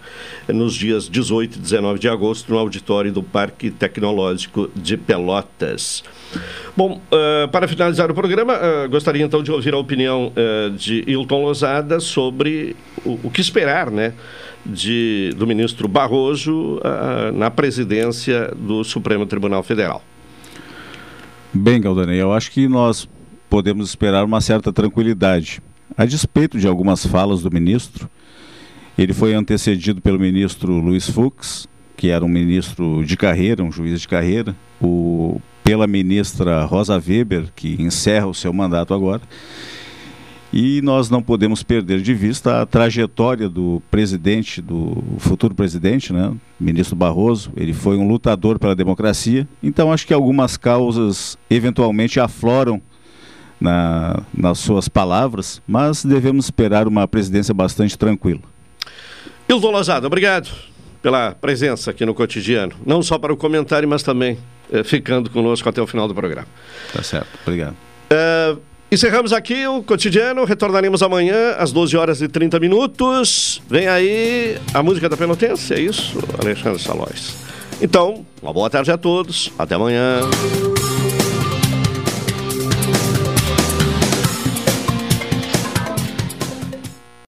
nos dias 18 e 19 de agosto no auditório do Parque Tecnológico de Pelotas. Bom, uh, para finalizar o programa, gostaria então de ouvir a opinião de Hilton Lozada sobre o, o que esperar, né? De, do ministro Barroso na presidência do Supremo Tribunal Federal. Bem, Galdane, eu acho que nós podemos esperar uma certa tranquilidade. A despeito de algumas falas do ministro, ele foi antecedido pelo ministro Luiz Fux, que era um ministro de carreira, um juiz de carreira, o, pela ministra Rosa Weber, que encerra o seu mandato agora, e nós não podemos perder de vista a trajetória do presidente, do futuro presidente, né, ministro Barroso. Ele foi um lutador pela democracia. Então acho que algumas causas eventualmente afloram na, nas suas palavras, mas devemos esperar uma presidência bastante tranquila. Hilton Lozada, obrigado pela presença aqui no cotidiano. Não só para o comentário, mas também eh, ficando conosco até o final do programa. Tá certo, obrigado. Uh, Encerramos aqui o cotidiano, retornaremos amanhã às 12 horas e 30 minutos. Vem aí a música da Pelotense, é isso, Alexandre Salóis. Então, uma boa tarde a todos, até amanhã.